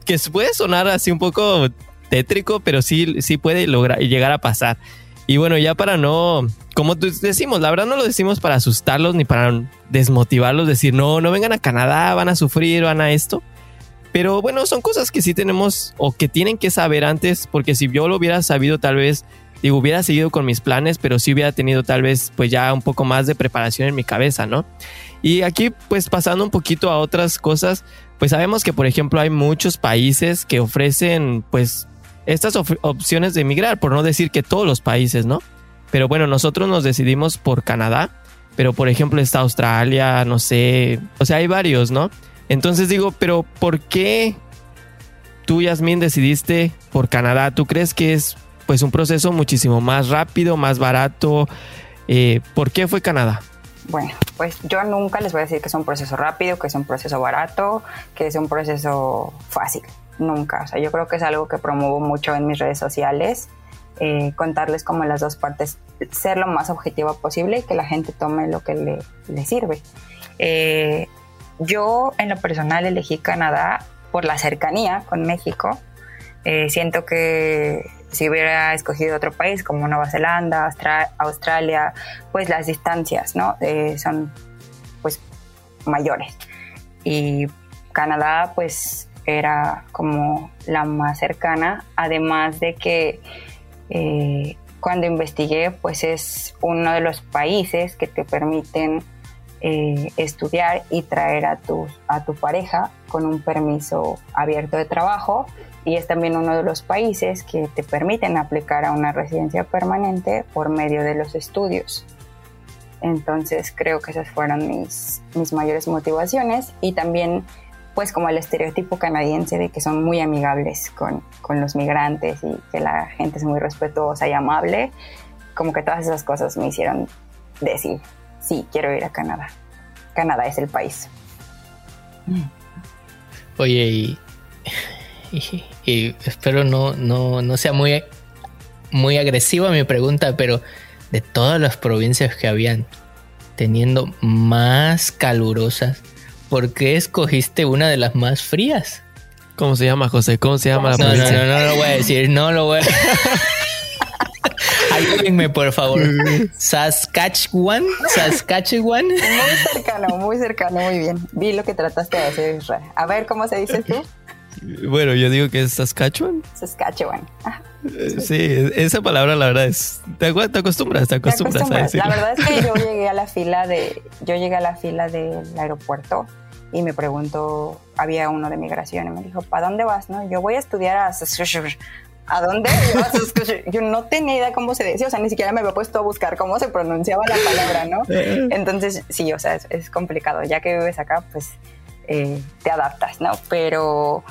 S1: que puede sonar así un poco tétrico, pero sí, sí puede lograr llegar a pasar. Y bueno, ya para no, como decimos, la verdad no lo decimos para asustarlos ni para desmotivarlos, decir, no, no vengan a Canadá, van a sufrir, van a esto. Pero bueno, son cosas que sí tenemos o que tienen que saber antes, porque si yo lo hubiera sabido tal vez, digo, hubiera seguido con mis planes, pero sí hubiera tenido tal vez pues ya un poco más de preparación en mi cabeza, ¿no? Y aquí pues pasando un poquito a otras cosas, pues sabemos que por ejemplo hay muchos países que ofrecen pues estas op opciones de emigrar, por no decir que todos los países, ¿no? Pero bueno, nosotros nos decidimos por Canadá, pero por ejemplo está Australia, no sé, o sea, hay varios, ¿no? Entonces digo, pero ¿por qué tú, Yasmin, decidiste por Canadá? ¿Tú crees que es pues un proceso muchísimo más rápido, más barato? Eh, ¿Por qué fue Canadá?
S2: Bueno, pues yo nunca les voy a decir que es un proceso rápido, que es un proceso barato, que es un proceso fácil nunca. O sea, yo creo que es algo que promuevo mucho en mis redes sociales, eh, contarles como las dos partes, ser lo más objetivo posible y que la gente tome lo que le, le sirve. Eh, yo en lo personal elegí Canadá por la cercanía con México. Siento que si hubiera escogido otro país como Nueva Zelanda, Austra Australia, pues las distancias, ¿no? Eh, son pues mayores. Y Canadá, pues era como la más cercana, además de que eh, cuando investigué, pues es uno de los países que te permiten eh, estudiar y traer a tu, a tu pareja con un permiso abierto de trabajo y es también uno de los países que te permiten aplicar a una residencia permanente por medio de los estudios. Entonces creo que esas fueron mis, mis mayores motivaciones y también pues como el estereotipo canadiense de que son muy amigables con, con, los migrantes y que la gente es muy respetuosa y amable, como que todas esas cosas me hicieron decir, sí, quiero ir a Canadá. Canadá es el país.
S3: Oye, y, y, [laughs] y espero no, no, no sea muy, muy agresiva mi pregunta, pero de todas las provincias que habían, teniendo más calurosas, ¿por qué escogiste una de las más frías?
S1: ¿Cómo se llama, José? ¿Cómo se llama la
S3: no,
S1: provincia?
S3: No, no, no, no lo voy a decir, no lo voy a... [laughs] Ayúdenme, por favor. Saskatchewan. Saskatchewan.
S2: Muy cercano, muy cercano, muy bien. Vi lo que trataste de hacer, Israel. A ver, ¿cómo se dice tú?
S1: Bueno, yo digo que es Saskatchewan.
S2: Saskatchewan.
S1: Eh, Sí, esa palabra la verdad es... Te, acostumbras, te acostumbras a
S2: acostumbras. La
S1: decirlo.
S2: verdad es que yo [laughs] llegué a la fila de, yo llegué a la fila del aeropuerto y me preguntó, había uno de migración y me dijo, ¿para dónde vas? No, yo voy a estudiar a Saskatchewan. ¿A dónde? Yo, no tenía idea cómo se decía, o sea, ni siquiera me había puesto a buscar cómo se pronunciaba la palabra, ¿no? [laughs] Entonces, sí, o sea, es, es complicado. Ya que vives acá, pues eh, te adaptas, ¿no? Pero,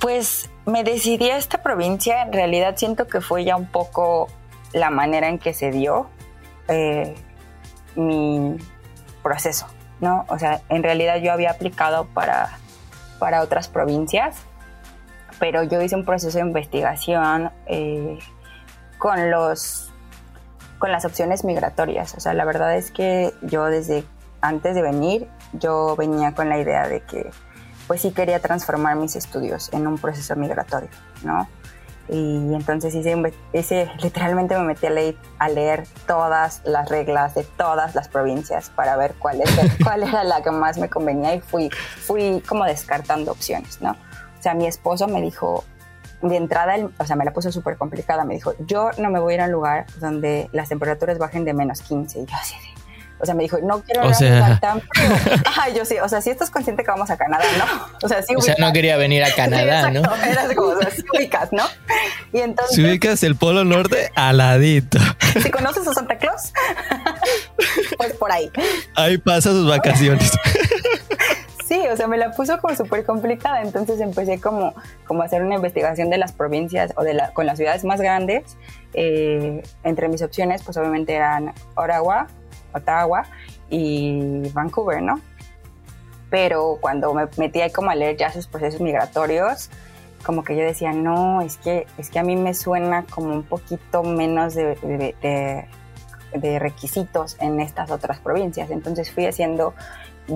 S2: pues me decidí a esta provincia. En realidad siento que fue ya un poco la manera en que se dio eh, mi proceso, ¿no? O sea, en realidad yo había aplicado para, para otras provincias, pero yo hice un proceso de investigación eh, con los con las opciones migratorias. O sea, la verdad es que yo desde antes de venir, yo venía con la idea de que pues sí quería transformar mis estudios en un proceso migratorio, ¿no? Y entonces hice, hice- [laughs] literalmente me metí a leer, a leer todas las reglas de todas las provincias para ver cuál, es, cuál era la que más me convenía y fui, fui como descartando opciones, ¿no? O sea, mi esposo me dijo, de entrada, o sea, me la puso súper complicada, me dijo, yo no me voy a ir a un lugar donde las temperaturas bajen de menos 15. Y yo así de, o sea, me dijo, no quiero
S1: O
S2: ir a un
S1: sea-
S2: tan [laughs] yo sí, o sea, si estás consciente que vamos a Canadá, ¿no? O sea, sí
S3: O sea, no quería venir a
S2: Sí,
S3: Canadá, ¿no?
S2: Era así como, o sea, sí ubicas, ¿no? Y entonces,
S1: Si ubicas el Polo Norte, aladito.
S2: si conoces a Santa Claus, [laughs] pues por ahí.
S1: Ahí pasa sus vacaciones.
S2: Sí, o sea, me la puso como súper complicada, entonces empecé como, como a hacer una investigación de las provincias o de la, con las ciudades más grandes. Eh, entre mis opciones, pues obviamente eran Ottawa, Ottawa y Vancouver, ¿no? Pero cuando me metí ahí como a leer ya sus procesos migratorios, como que yo decía, no, es que, es que a mí me suena como un poquito menos de, de- de- de requisitos en estas otras provincias. Entonces fui haciendo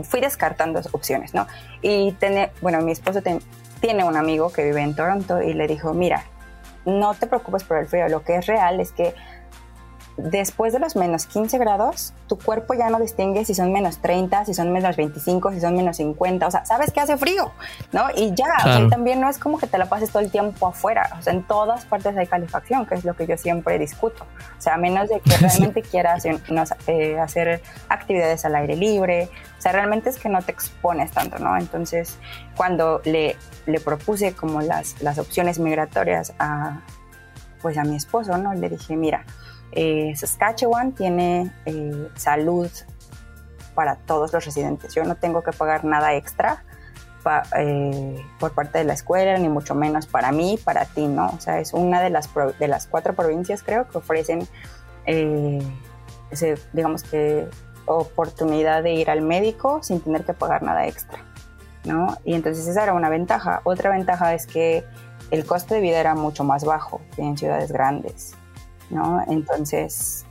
S2: fui descartando opciones, ¿no? Y tiene, bueno, mi esposo ten- tiene un amigo que vive en Toronto y le dijo, mira, no te preocupes por el frío, lo que es real es que después de los menos 15 grados, tu cuerpo ya no distingue si son menos 30, si son menos 25, si son menos 50, o sea, sabes que hace frío, ¿no? Y ya, o sea,
S1: Claro.
S2: y también no es como que te la pases todo el tiempo afuera, o sea, en todas partes hay calefacción, que es lo que yo siempre discuto, o sea, a menos de que [laughs] realmente quieras eh, no, eh, hacer actividades al aire libre, o sea, realmente es que no te expones tanto, ¿no? Entonces, cuando le, le propuse como las, las opciones migratorias a, pues a mi esposo, ¿no? Le dije, mira, eh, Saskatchewan tiene eh, salud para todos los residentes. Yo no tengo que pagar nada extra eh, por parte de la escuela, ni mucho menos para mí, para ti, ¿no? O sea, es una de las, pro- de las cuatro provincias, creo, que ofrecen, eh, ese, digamos que, oportunidad de ir al médico sin tener que pagar nada extra, ¿no? Y entonces esa era una ventaja. Otra ventaja es que el costo de vida era mucho más bajo que en ciudades grandes, ¿no? Entonces,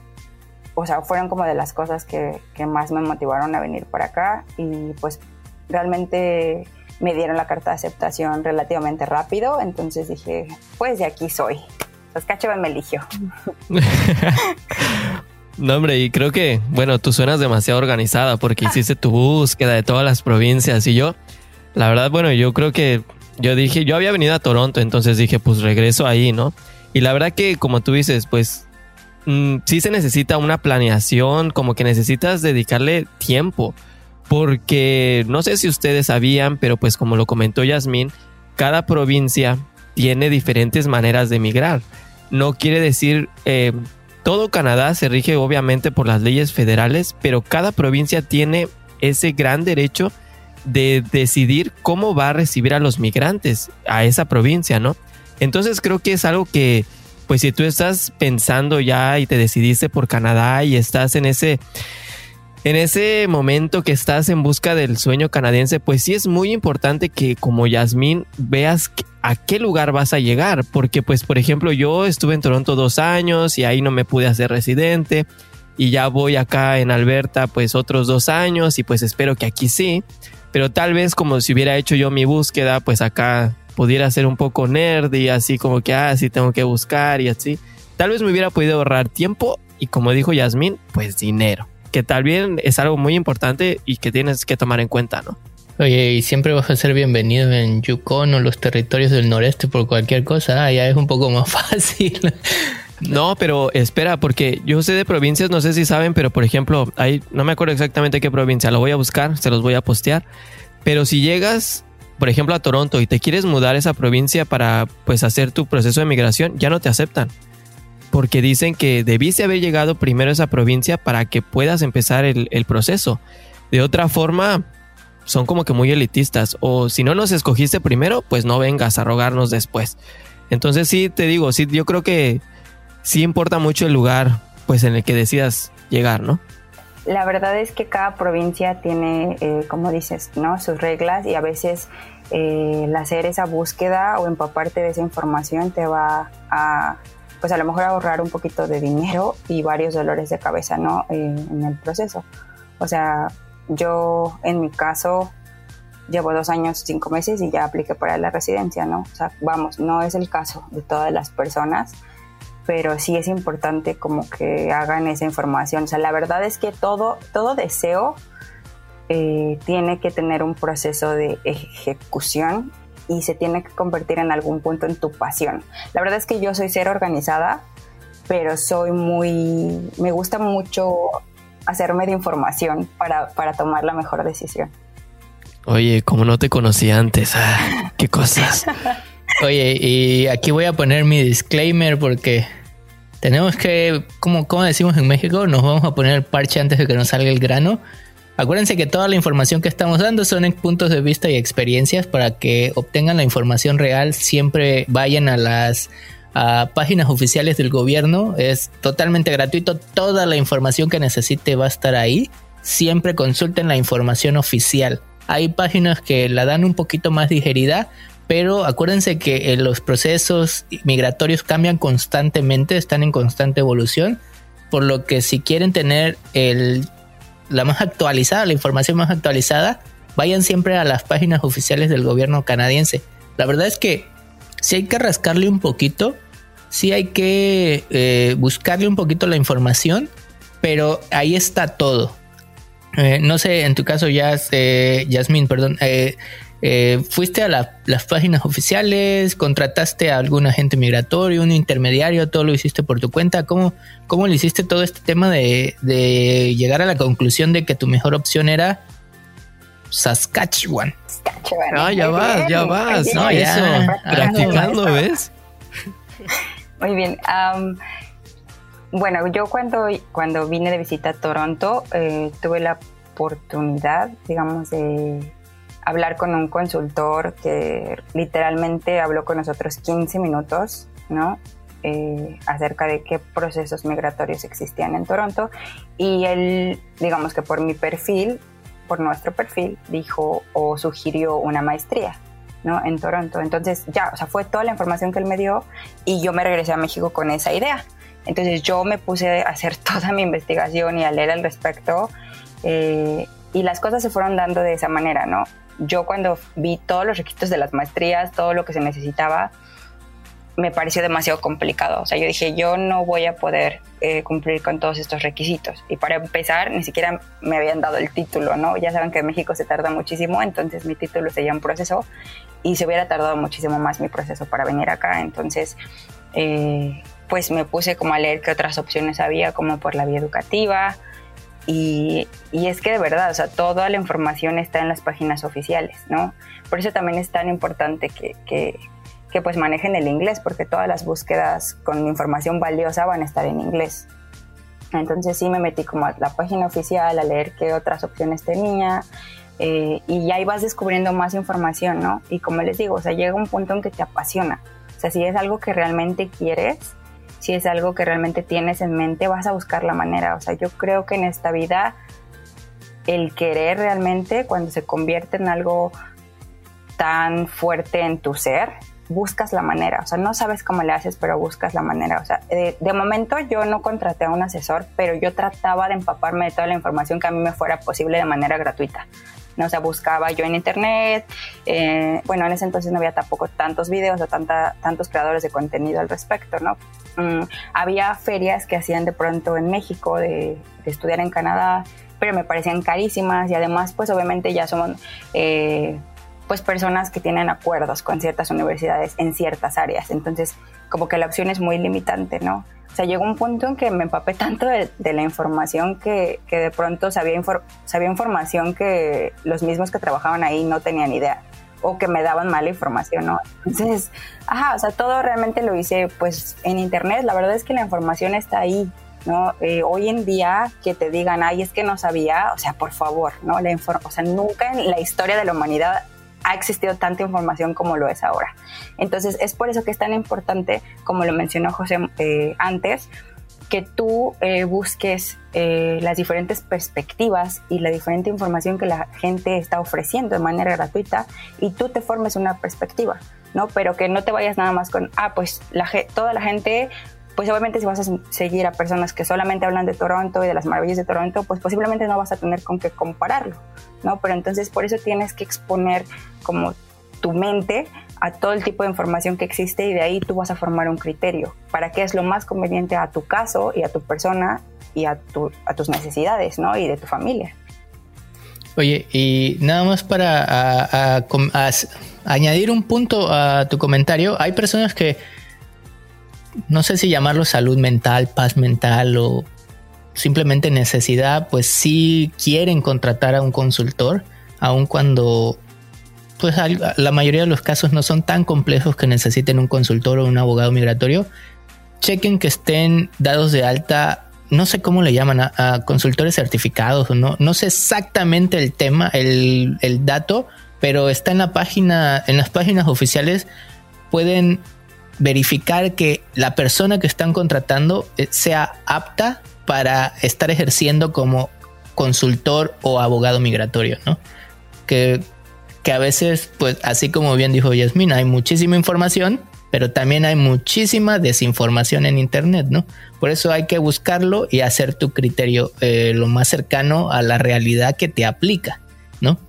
S2: o sea, fueron como de las cosas que, que más me motivaron a venir para acá y pues realmente me dieron la carta de aceptación relativamente rápido, entonces dije, pues de aquí soy. Saskatchewan me eligió. [laughs]
S1: No, hombre, y creo que, bueno, tú suenas demasiado organizada porque hiciste tu búsqueda de todas las provincias y yo, la verdad, bueno, yo creo que yo dije, yo había venido a Toronto, entonces dije, pues regreso ahí, ¿no? Y la verdad que, como tú dices, pues mm, sí se necesita una planeación, como que necesitas dedicarle tiempo, porque no sé si ustedes sabían, pero pues como lo comentó Yasmín, cada provincia tiene diferentes maneras de migrar. No quiere decir, eh, todo Canadá se rige obviamente por las leyes federales, pero cada provincia tiene ese gran derecho de decidir cómo va a recibir a los migrantes a esa provincia, ¿no? Entonces creo que es algo que, pues si tú estás pensando ya y te decidiste por Canadá y estás en ese, en ese momento que estás en busca del sueño canadiense, pues sí es muy importante que como Yasmín veas a qué lugar vas a llegar, porque pues por ejemplo yo estuve en Toronto dos años y ahí no me pude hacer residente y ya voy acá en Alberta pues otros dos años y pues espero que aquí sí, pero tal vez como si hubiera hecho yo mi búsqueda pues acá pudiera ser un poco nerd y así como que ah sí tengo que buscar y así tal vez me hubiera podido ahorrar tiempo y como dijo Yasmín, pues dinero, que también es algo muy importante y que tienes que tomar en cuenta, ¿no?
S3: Oye, y siempre vas a ser bienvenido en Yukon o los territorios del noreste por cualquier cosa. Ah, ya es un poco más [laughs] fácil.
S1: No, pero espera, porque yo sé de provincias, no sé si saben, pero por ejemplo, hay, no me acuerdo exactamente qué provincia, lo voy a buscar, se los voy a postear. Pero si llegas, por ejemplo, a Toronto y te quieres mudar a esa provincia para pues hacer tu proceso de migración, ya no te aceptan. Porque dicen que debiste haber llegado primero a esa provincia para que puedas empezar el, el proceso. De otra forma, son como que muy elitistas. O si no nos escogiste primero, pues no vengas a rogarnos después. Entonces sí, te digo, sí, yo creo que sí importa mucho el lugar pues en el que decidas llegar, ¿no?
S2: La verdad es que cada provincia tiene, eh, como dices, ¿no? sus reglas y a veces eh, el hacer esa búsqueda o empaparte de esa información te va a, pues a lo mejor ahorrar un poquito de dinero y varios dolores de cabeza, ¿no? Eh, en el proceso. O sea, yo en mi caso llevo dos años, cinco meses y ya apliqué para la residencia, ¿no? O sea, vamos, no es el caso de todas las personas pero sí es importante como que hagan esa información. O sea, la verdad es que todo, todo deseo eh, tiene que tener un proceso de ejecución y se tiene que convertir en algún punto en tu pasión. La verdad es que yo soy ser organizada, pero soy muy, me gusta mucho hacerme de información para, para tomar la mejor decisión.
S1: Oye, como no te conocía antes, ah, qué cosas. [laughs]
S3: Oye, y aquí voy a poner mi disclaimer porque tenemos que, como, como decimos en México, nos vamos a poner el parche antes de que nos salga el grano. Acuérdense que toda la información que estamos dando son en puntos de vista y experiencias para que obtengan la información real. Siempre vayan a las páginas oficiales del gobierno. Es totalmente gratuito. Toda la información que necesite va a estar ahí. Siempre consulten la información oficial. Hay páginas que la dan un poquito más digerida, pero acuérdense que eh, los procesos migratorios cambian constantemente, están en constante evolución, por lo que si quieren tener la más actualizada, la información más actualizada, vayan siempre a las páginas oficiales del gobierno canadiense. La verdad es que si hay que rascarle un poquito, si hay que eh, buscarle un poquito la información, pero ahí está todo. Eh, no sé, en tu caso, Yas, Yasmin, perdón, eh, fuiste a las páginas oficiales, contrataste a algún agente migratorio, un intermediario, todo lo hiciste por tu cuenta. ¿Cómo, cómo le hiciste todo este tema de, llegar a la conclusión de que tu mejor opción era Saskatchewan?
S1: Ah, ya vas, ya vas. No, ya, practicando, ¿ves? [laughs]
S2: Muy bien. bueno, yo cuando, cuando vine de visita a Toronto, eh, tuve la oportunidad, digamos, de hablar con un consultor que literalmente habló con nosotros 15 minutos, ¿no? Eh, acerca de qué procesos migratorios existían en Toronto y él, digamos que por mi perfil, por nuestro perfil, dijo o sugirió una maestría, ¿no? En Toronto. Entonces ya, o sea, fue toda la información que él me dio y yo me regresé a México con esa idea. Entonces yo me puse a hacer [laughs] toda mi investigación y a leer al respecto eh, y las cosas se fueron dando de esa manera, ¿no? Yo cuando vi todos los requisitos de las maestrías, todo lo que se necesitaba, me pareció demasiado complicado. O sea, yo dije, yo no voy a poder eh, cumplir con todos estos requisitos. Y para empezar, ni siquiera me habían dado el título, ¿no? Ya saben que en México se tarda muchísimo, entonces mi título sería un proceso y se hubiera tardado muchísimo más mi proceso para venir acá. Entonces, eh, pues me puse como a leer qué otras opciones había, como por la vía educativa, y, es que de verdad, o sea, toda la información está en las páginas oficiales, ¿no? Por eso también es tan importante que, que, pues manejen el inglés, porque todas las búsquedas con información valiosa van a estar en inglés. Entonces sí me metí como a la página oficial a leer qué otras opciones tenía eh, y ahí vas descubriendo más información, ¿no? Y como les digo, o sea, llega un punto en que te apasiona. O sea, si es algo que realmente quieres, si es algo que realmente tienes en mente, vas a buscar la manera. O sea, yo creo que en esta vida el querer realmente, cuando se convierte en algo tan fuerte en tu ser, buscas la manera. O sea, no sabes cómo le haces, pero buscas la manera. O sea, de, momento yo no contraté a un asesor, pero yo trataba de empaparme de toda la información que a mí me fuera posible de manera gratuita. O sea, buscaba yo en internet, eh, bueno, en ese entonces no había tampoco tantos videos o tantos creadores de contenido al respecto, ¿no? Mm, había ferias que hacían de pronto en México de, estudiar en Canadá, pero me parecían carísimas y además, pues obviamente ya son... Eh, pues personas que tienen acuerdos con ciertas universidades en ciertas áreas. Entonces, como que la opción es muy limitante, ¿no? O sea, llegó un punto en que me empapé [laughs] tanto de, la información que, que, de pronto sabía, sabía información que los mismos que trabajaban ahí no tenían idea o que me daban mala información, ¿no? Entonces, ajá, o sea, todo realmente lo hice pues en internet. La verdad es que la información está ahí, ¿no? Eh, hoy en día que te digan, ay, es que no sabía, o sea, por favor, ¿no? La o sea, nunca en la historia de la humanidad ha existido tanta información como lo es ahora. Entonces es por eso que es tan importante, como lo mencionó José eh, antes, que tú eh, busques eh, las diferentes perspectivas y la diferente información que la gente está ofreciendo de manera gratuita y tú te formes una perspectiva, ¿no? Pero que no te vayas nada más con, ah, pues la, toda la gente pues obviamente si vas a seguir a personas que solamente hablan de Toronto y de las maravillas de Toronto, pues posiblemente no vas a tener con qué compararlo, ¿no? Pero entonces por eso tienes que exponer como tu mente a todo el tipo de información que existe y de ahí tú vas a formar un criterio para qué es lo más conveniente a tu caso y a tu persona y a, a tus necesidades, ¿no? Y de tu familia.
S3: Oye, y nada más para añadir un punto a tu comentario, hay personas que no sé si llamarlo salud mental, paz mental o simplemente necesidad, pues sí quieren contratar a un consultor, aun cuando pues la mayoría de los casos no son tan complejos que necesiten un consultor o un abogado migratorio. Chequen que estén dados de alta, no sé cómo le llaman, a, consultores certificados no, no sé exactamente el tema, el, el dato, pero está en la página, en las páginas oficiales pueden verificar que la persona que están contratando eh, sea apta para estar ejerciendo como consultor o abogado migratorio, ¿no? Que, que a veces, pues así como bien dijo Yasmin, hay muchísima información, pero también hay muchísima desinformación en Internet, ¿no? Por eso hay que buscarlo y hacer tu criterio eh, lo más cercano a la realidad que te aplica, ¿no?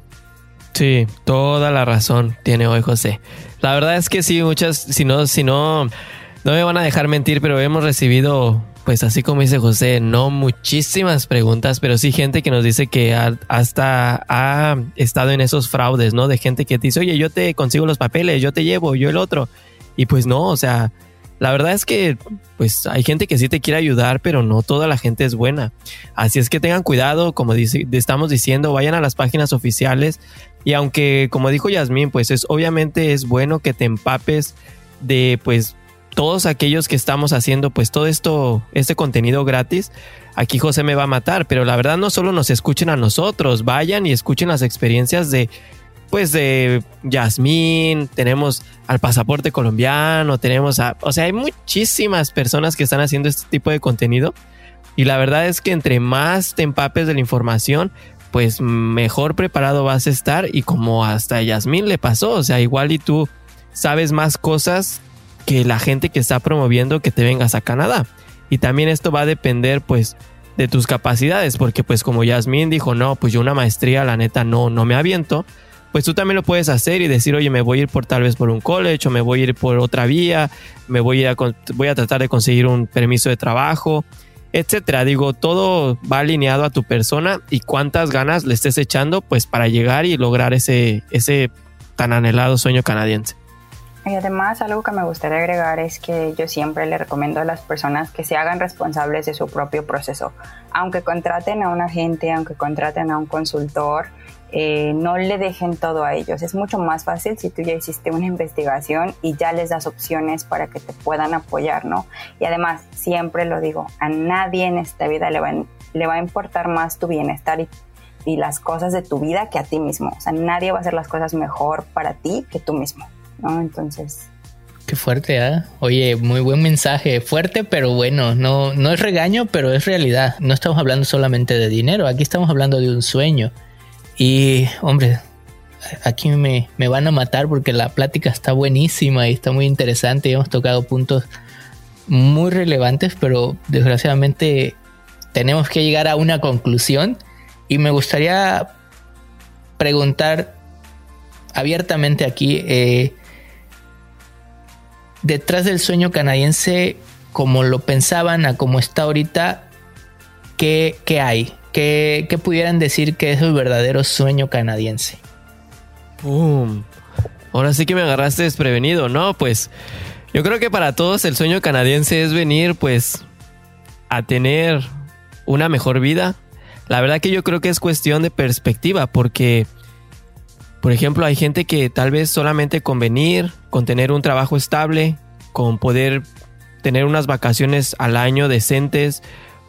S1: Sí, toda la razón tiene hoy José. La verdad es que sí, muchas, si no, si no, no me van a dejar mentir, pero hemos recibido, pues así como dice José, no muchísimas preguntas, pero sí gente que nos dice que hasta ha estado en esos fraudes, ¿no? De gente que dice, oye, yo te consigo los papeles, yo te llevo, yo el otro. Y pues no, o sea, la verdad es que pues hay gente que sí te quiere ayudar, pero no toda la gente es buena. Así es que tengan cuidado, como estamos diciendo, vayan a las páginas oficiales y aunque como dijo Yasmín, pues es obviamente es bueno que te empapes de pues todos aquellos que estamos haciendo pues todo esto este contenido gratis. Aquí José me va a matar, pero la verdad no solo nos escuchen a nosotros, vayan y escuchen las experiencias de pues de Yasmín, tenemos al pasaporte colombiano, tenemos a, o sea, hay muchísimas personas que están haciendo este tipo de contenido y la verdad es que entre más te empapes de la información, pues mejor preparado vas a estar y como hasta a Yasmín le pasó, o sea, igual y tú sabes más cosas que la gente que está promoviendo que te vengas a Canadá. Y también esto va a depender pues de tus capacidades, porque pues como Yasmín dijo, no, pues yo una maestría la neta no, no me aviento, pues tú también lo puedes hacer y decir, oye, me voy a ir por tal vez por un college o me voy a ir por otra vía, me voy a, voy a tratar de conseguir un permiso de trabajo, etcétera. Digo, todo va alineado a tu persona y cuántas ganas le estés echando pues para llegar y lograr ese, ese tan anhelado sueño canadiense.
S2: Y además algo que me gustaría agregar es que yo siempre le recomiendo a las personas que se hagan responsables de su propio proceso. Aunque contraten a un agente, aunque contraten a un consultor, eh, no le dejen todo a ellos. Es mucho más fácil si tú ya hiciste una investigación y ya les das opciones para que te puedan apoyar, ¿no? Y además, siempre lo digo, a nadie en esta vida le va, a importar más tu bienestar y, y las cosas de tu vida que a ti mismo. O sea, nadie va a hacer las cosas mejor para ti que tú mismo, ¿no? Entonces...
S3: Qué fuerte, ¿eh? Oye, muy buen mensaje. Fuerte, pero bueno, no, no es regaño, pero es realidad. No estamos hablando solamente de dinero, aquí estamos hablando de un sueño. Y, hombre, aquí me, van a matar porque la plática está buenísima y está muy interesante hemos tocado puntos muy relevantes, pero desgraciadamente tenemos que llegar a una conclusión y me gustaría preguntar abiertamente aquí, eh, detrás del sueño canadiense, como lo pensaban a como está ahorita, ¿qué, hay? ¿Qué, ¿Qué, pudieran decir que es el verdadero sueño canadiense?
S1: ¡Pum! Ahora sí que me agarraste desprevenido, ¿no? Pues yo creo que para todos el sueño canadiense es venir, pues, a tener una mejor vida. La verdad que yo creo que es cuestión de perspectiva, porque, por ejemplo, hay gente que tal vez solamente con venir, con tener un trabajo estable, con poder tener unas vacaciones al año decentes,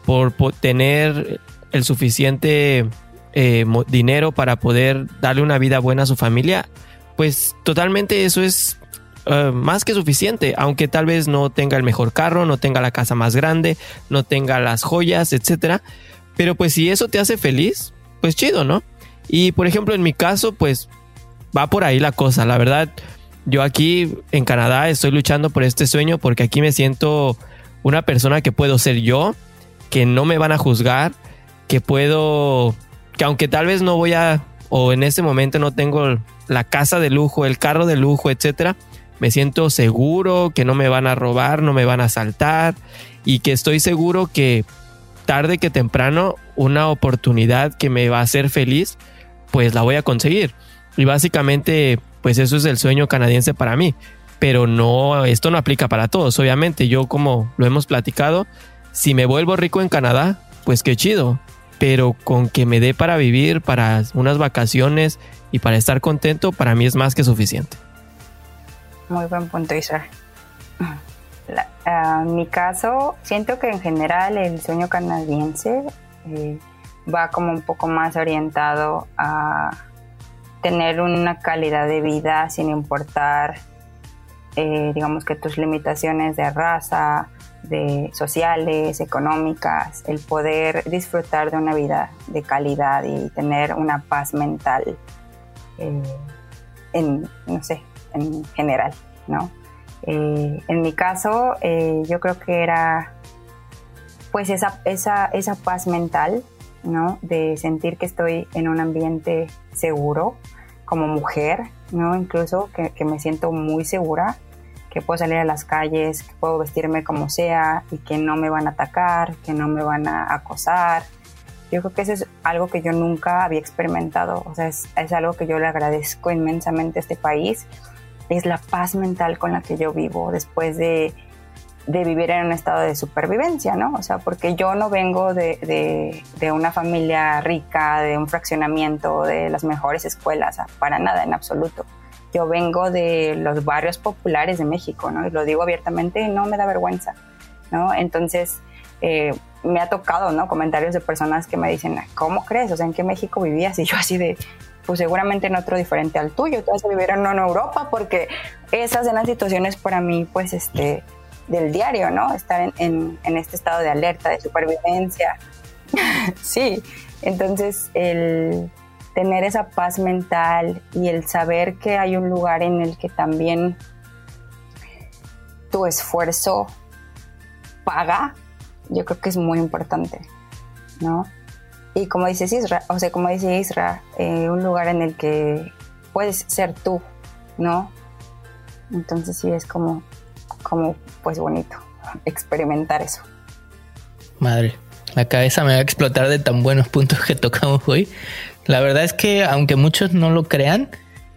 S1: por, tener el suficiente eh, dinero para poder darle una vida buena a su familia, pues totalmente eso es eh, más que suficiente, aunque tal vez no tenga el mejor carro, no tenga la casa más grande, no tenga las joyas, etcétera. Pero pues si eso te hace feliz, pues chido, ¿no? Y por ejemplo, en mi caso, pues va por ahí la cosa. La verdad, yo aquí en Canadá estoy luchando por este sueño porque aquí me siento una persona que puedo ser yo, que no me van a juzgar, que puedo, que aunque tal vez no voy a, o en este momento no tengo la casa de lujo, el carro de lujo, etcétera, me siento seguro que no me van a robar, no me van a asaltar y que estoy seguro que tarde que temprano una oportunidad que me va a hacer feliz, pues la voy a conseguir. Y básicamente, pues eso es el sueño canadiense para mí. Pero no, esto no aplica para todos, obviamente. Yo como lo hemos platicado, si me vuelvo rico en Canadá, pues qué chido. Pero con que me dé para vivir, para unas vacaciones y para estar contento, para mí es más que suficiente.
S2: Muy buen punto, Isra. Ah, en mi caso, siento que en general el sueño canadiense eh, va como un poco más orientado a tener una calidad de vida sin importar, eh, digamos que tus limitaciones de raza, de sociales, económicas, el poder disfrutar de una vida de calidad y tener una paz mental eh, en, no sé, en general, ¿no? Eh, en mi caso, yo creo que era pues esa, esa, esa paz mental, ¿no? De sentir que estoy en un ambiente seguro como mujer, ¿no? Incluso que, que, me siento muy segura, que puedo salir a las calles, que puedo vestirme como sea y que no me van a atacar, que no me van a acosar. Yo creo que eso es algo que yo nunca había experimentado, o sea, es, es algo que yo le agradezco inmensamente a este país es la paz mental con la que yo vivo después de, vivir en un estado de supervivencia, ¿no? O sea, porque yo no vengo de, una familia rica, de un fraccionamiento, de las mejores escuelas, para nada, en absoluto. Yo vengo de los barrios populares de México, ¿no? Y lo digo abiertamente y no me da vergüenza, ¿no? Entonces, eh, me ha tocado, ¿no? Comentarios de personas que me dicen, ¿cómo crees? O sea, ¿en qué México vivías? Y yo así de, pues seguramente en otro diferente al tuyo, tú vas a en Europa porque esas eran situaciones para mí, pues, este, del diario, ¿no? Estar en, este estado de alerta, de supervivencia. [laughs] sí, entonces el tener esa paz mental y el saber que hay un lugar en el que también tu esfuerzo paga, yo creo que es muy importante, ¿no? Y como dices Isra, o sea, como dice Isra, eh, un lugar en el que puedes ser tú, ¿no? Entonces sí es como, como pues bonito experimentar eso.
S3: Madre, la cabeza me va a explotar de tan buenos puntos que tocamos hoy. La verdad es que aunque muchos no lo crean,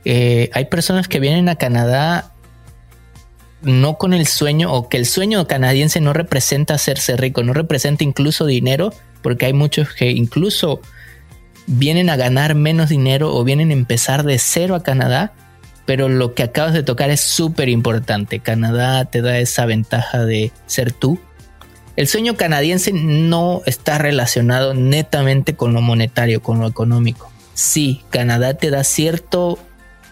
S3: eh, hay personas que vienen a Canadá no con el sueño o que el sueño canadiense no representa hacerse rico, no representa incluso dinero, porque hay muchos que incluso vienen a ganar menos dinero o vienen a empezar de cero a Canadá, pero lo que acabas de tocar es súper importante. Canadá te da esa ventaja de ser tú. El sueño canadiense no está relacionado netamente con lo monetario, con lo económico. Sí, Canadá te da cierto,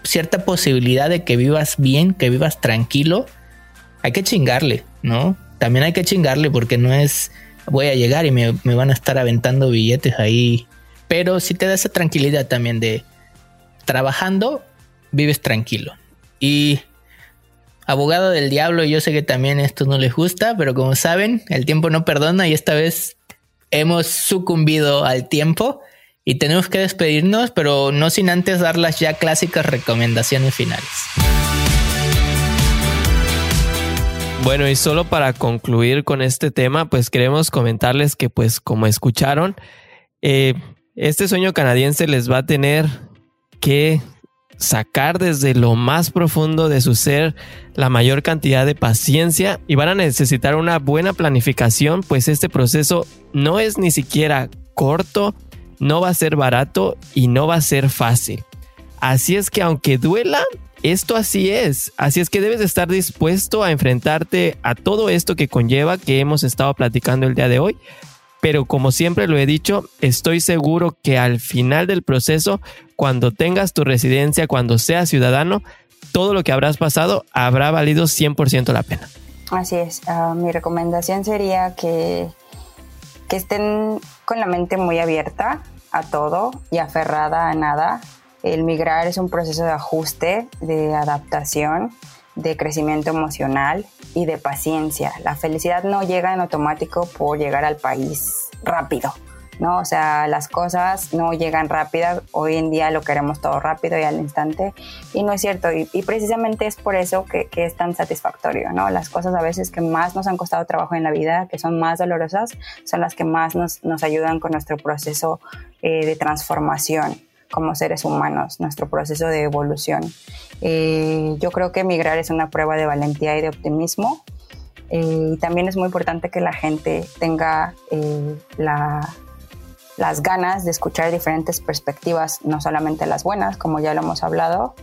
S3: cierta posibilidad de que vivas bien, que vivas tranquilo. Hay que chingarle, ¿no? También hay que chingarle porque no es voy a llegar y me, van a estar aventando billetes ahí. Pero si te da esa tranquilidad también de trabajando, vives tranquilo. Y abogado del diablo, yo sé que también esto no les gusta, pero como saben, el tiempo no perdona y esta vez hemos sucumbido al tiempo Y tenemos que despedirnos, pero no sin antes dar las ya clásicas recomendaciones finales.
S1: Bueno, y solo para concluir con este tema, pues queremos comentarles que, pues como escucharon, eh, este sueño canadiense les va a tener que sacar desde lo más profundo de su ser la mayor cantidad de paciencia y van a necesitar una buena planificación, pues este proceso no es ni siquiera corto, no va a ser barato y no va a ser fácil. Así es que aunque duela, esto así es, así es que debes estar dispuesto a enfrentarte a todo esto que conlleva que hemos estado platicando el día de hoy. Pero como siempre lo he dicho, estoy seguro que al final del proceso, cuando tengas tu residencia, cuando seas ciudadano, todo lo que habrás pasado habrá valido 100% la pena.
S2: Así es, ah, mi recomendación sería que, que estén con la mente muy abierta a todo y aferrada a nada, el migrar es un proceso de ajuste, de adaptación, de crecimiento emocional y de paciencia. La felicidad no llega en automático por llegar al país rápido, ¿no? O sea, las cosas no llegan rápidas. Hoy en día lo queremos todo rápido y al instante. Y no es cierto. Y, precisamente es por eso que, es tan satisfactorio, ¿no? Las cosas a veces que más nos han costado trabajo en la vida, que son más dolorosas, son las que más nos, ayudan con nuestro proceso eh, de transformación como seres humanos, nuestro proceso de evolución. Eh, yo creo que emigrar es una prueba de valentía y de optimismo. Eh, y también es muy importante que la gente tenga eh, las ganas de escuchar diferentes perspectivas, no solamente las buenas, como ya lo hemos hablado,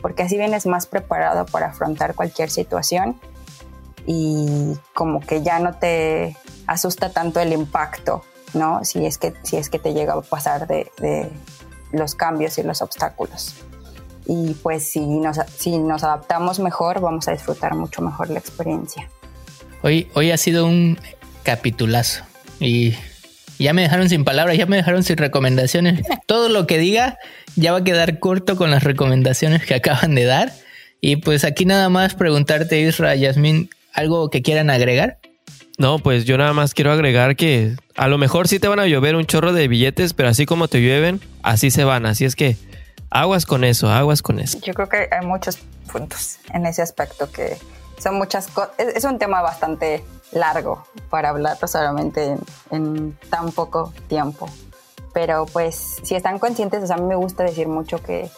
S2: porque así vienes más preparado para afrontar cualquier situación y como que ya no te asusta tanto el impacto, ¿no? Si es que, si es que te llega a pasar de los cambios y los obstáculos. Y pues si nos, si nos adaptamos mejor, vamos a disfrutar mucho mejor la experiencia.
S3: Hoy, hoy ha sido un capitulazo y ya me dejaron sin palabras, ya me dejaron sin recomendaciones. [laughs] Todo lo que diga ya va a quedar corto con las recomendaciones que acaban de dar. Y pues aquí nada más preguntarte, Isra, Yasmin, ¿algo que quieran agregar?
S1: No, pues yo nada más quiero agregar que a lo mejor sí te van a llover un chorro de billetes, pero así como te llueven, así se van. Así es que aguas con eso, aguas con eso.
S2: Yo creo que hay muchos puntos en ese aspecto que son muchas cosas. Es, un tema bastante largo para hablar solamente en, tan poco tiempo. Pero pues si están conscientes, a mí me gusta decir mucho que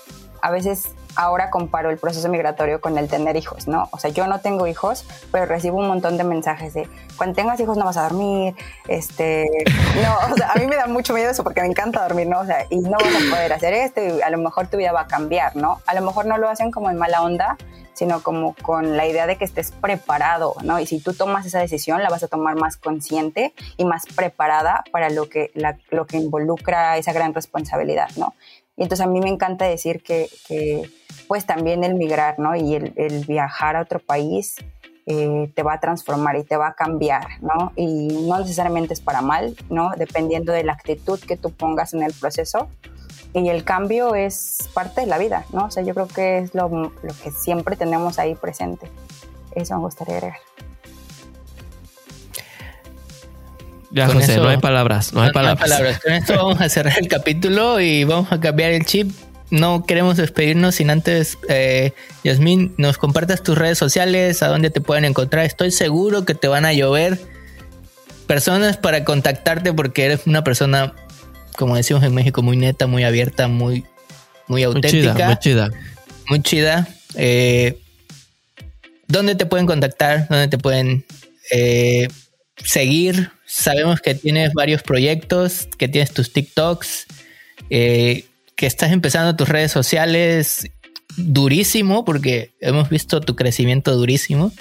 S2: a veces ahora comparo el proceso migratorio con el tener hijos, ¿no? O sea, yo no tengo hijos, pero recibo un montón de mensajes de cuando tengas hijos no vas a dormir, este, [laughs] no, o sea, a mí me da mucho miedo eso porque me encanta dormir, ¿no? O sea, y no vas a poder hacer esto y a lo mejor tu vida va a cambiar, ¿no? A lo mejor no lo hacen como en mala onda, sino como con la idea de que estés preparado, ¿no? Y si tú tomas esa decisión, la vas a tomar más consciente y más preparada para lo que, lo que involucra esa gran responsabilidad, ¿no? Y entonces a mí me encanta decir que, pues también el migrar, ¿no? Y el, viajar a otro país eh, te va a transformar y te va a cambiar, ¿no? Y no necesariamente es para mal, ¿no? Dependiendo de la actitud que tú pongas en el proceso. Y el cambio es parte de la vida, ¿no? O sea, yo creo que es lo, lo que siempre tenemos ahí presente. Eso me gustaría agregar.
S1: Ya, José, no hay palabras, no hay palabras.
S3: Con esto vamos a cerrar el [laughs] capítulo y vamos a cambiar el chip. No queremos despedirnos sin antes, eh, Yasmín, nos compartas tus redes sociales, a dónde te pueden encontrar. Estoy seguro que te van a llover personas para contactarte porque eres una persona, como decimos en México, muy neta, muy abierta, muy, muy auténtica.
S1: Muy chida,
S3: muy chida. Eh, ¿Dónde te pueden contactar? ¿Dónde te pueden eh, seguir? Sabemos que tienes varios proyectos, que tienes tus TikToks, eh, que estás empezando tus redes sociales durísimo, porque hemos visto tu crecimiento durísimo.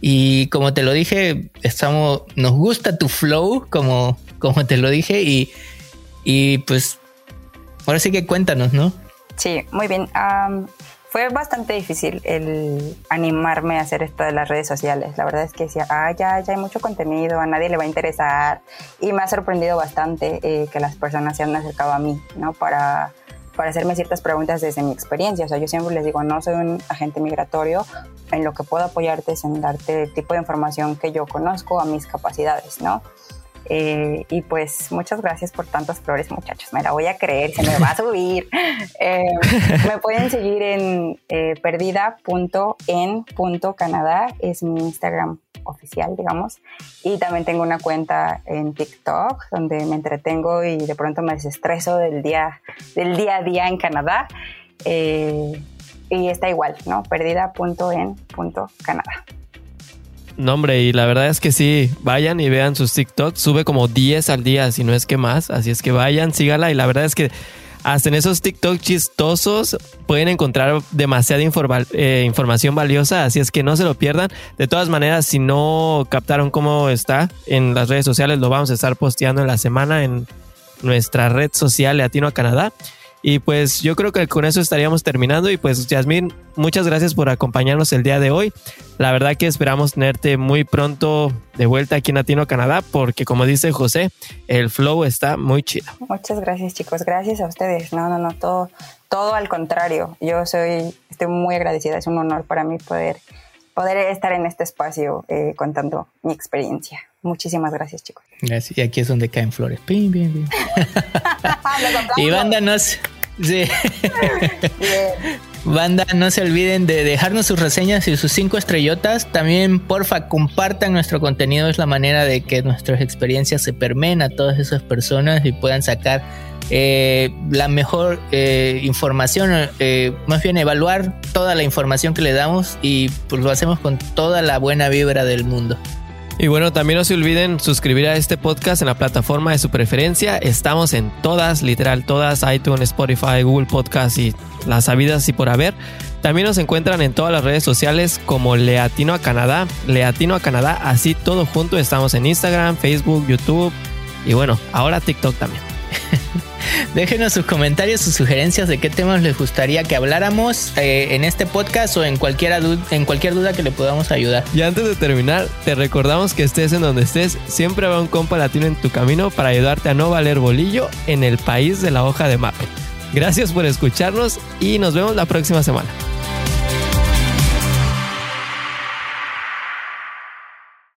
S3: Y como te lo dije, estamos, nos gusta tu flow, como, como te lo dije, y, y pues ahora sí que cuéntanos, ¿no?
S2: Sí, muy bien fue bastante difícil el animarme a hacer esto de las redes sociales. La verdad es que decía, ah, ya, hay mucho contenido, a nadie le va a interesar. Y me ha sorprendido bastante eh, que las personas se han acercado a mí, ¿no? Para, para hacerme ciertas preguntas desde mi experiencia. O sea, yo siempre les digo, no soy un agente migratorio, en lo que puedo apoyarte es en darte el tipo de información que yo conozco a mis capacidades, ¿no? Eh, y pues muchas gracias por tantas flores, muchachos. Me la voy a creer, se me va a subir. [laughs] Eh, me pueden seguir en eh, perdida.en.canadá, es mi Instagram oficial, digamos. Y también tengo una cuenta en TikTok donde me entretengo y de pronto me desestreso del día, del día a día en Canadá. y está igual, ¿no? Perdida.en.canadá.
S1: No, hombre, y la verdad es que sí, vayan y vean sus TikToks. Sube como 10 al día, si no es que más. Así es que vayan, sígala. Y la verdad es que hasta en esos TikTok chistosos pueden encontrar demasiada eh, información valiosa. Así es que no se lo pierdan. De todas maneras, si no captaron cómo está en las redes sociales, lo vamos a estar posteando en la semana en nuestra red social Latino a Canadá. Y pues yo creo que con eso estaríamos terminando. Y pues Yasmín, muchas gracias por acompañarnos el día de hoy. La verdad que esperamos tenerte muy pronto de vuelta aquí en Latino Canadá, porque como dice José, el flow está muy chido.
S2: Muchas gracias chicos, gracias a ustedes. No, no, no, todo, todo al contrario. Yo soy, estoy muy agradecida, es un honor para mí poder, poder estar en este espacio eh, contando mi experiencia. Muchísimas gracias, chicos.
S3: Gracias. Y aquí es donde caen flores. Pim, pim, [laughs] y banda, no se... Banda, no se olviden de dejarnos sus reseñas y sus cinco estrellotas. También, porfa, compartan nuestro contenido. Es la manera de que nuestras experiencias se permeen a todas esas personas y puedan sacar eh, la mejor eh, información, eh, más bien evaluar toda la información que le damos y pues lo hacemos con toda la buena vibra del mundo.
S1: Y bueno, también no se olviden suscribir a este podcast en la plataforma de su preferencia. Estamos en todas, literal todas, iTunes, Spotify, Google Podcast y las sabidas y por haber. También nos encuentran en todas las redes sociales como Leatino a Canadá, Leatino a Canadá, así todo junto. Estamos en Instagram, Facebook, YouTube y bueno, ahora TikTok también. [laughs]
S3: Déjenos sus comentarios, sus sugerencias de qué temas les gustaría que habláramos eh, en este podcast o en, cualquier duda que le podamos ayudar.
S1: Y antes de terminar, te recordamos que estés en donde estés, siempre habrá un compa latino en tu camino para ayudarte a no valer bolillo en el país de la hoja de mapa. Gracias por escucharnos y nos vemos la próxima semana.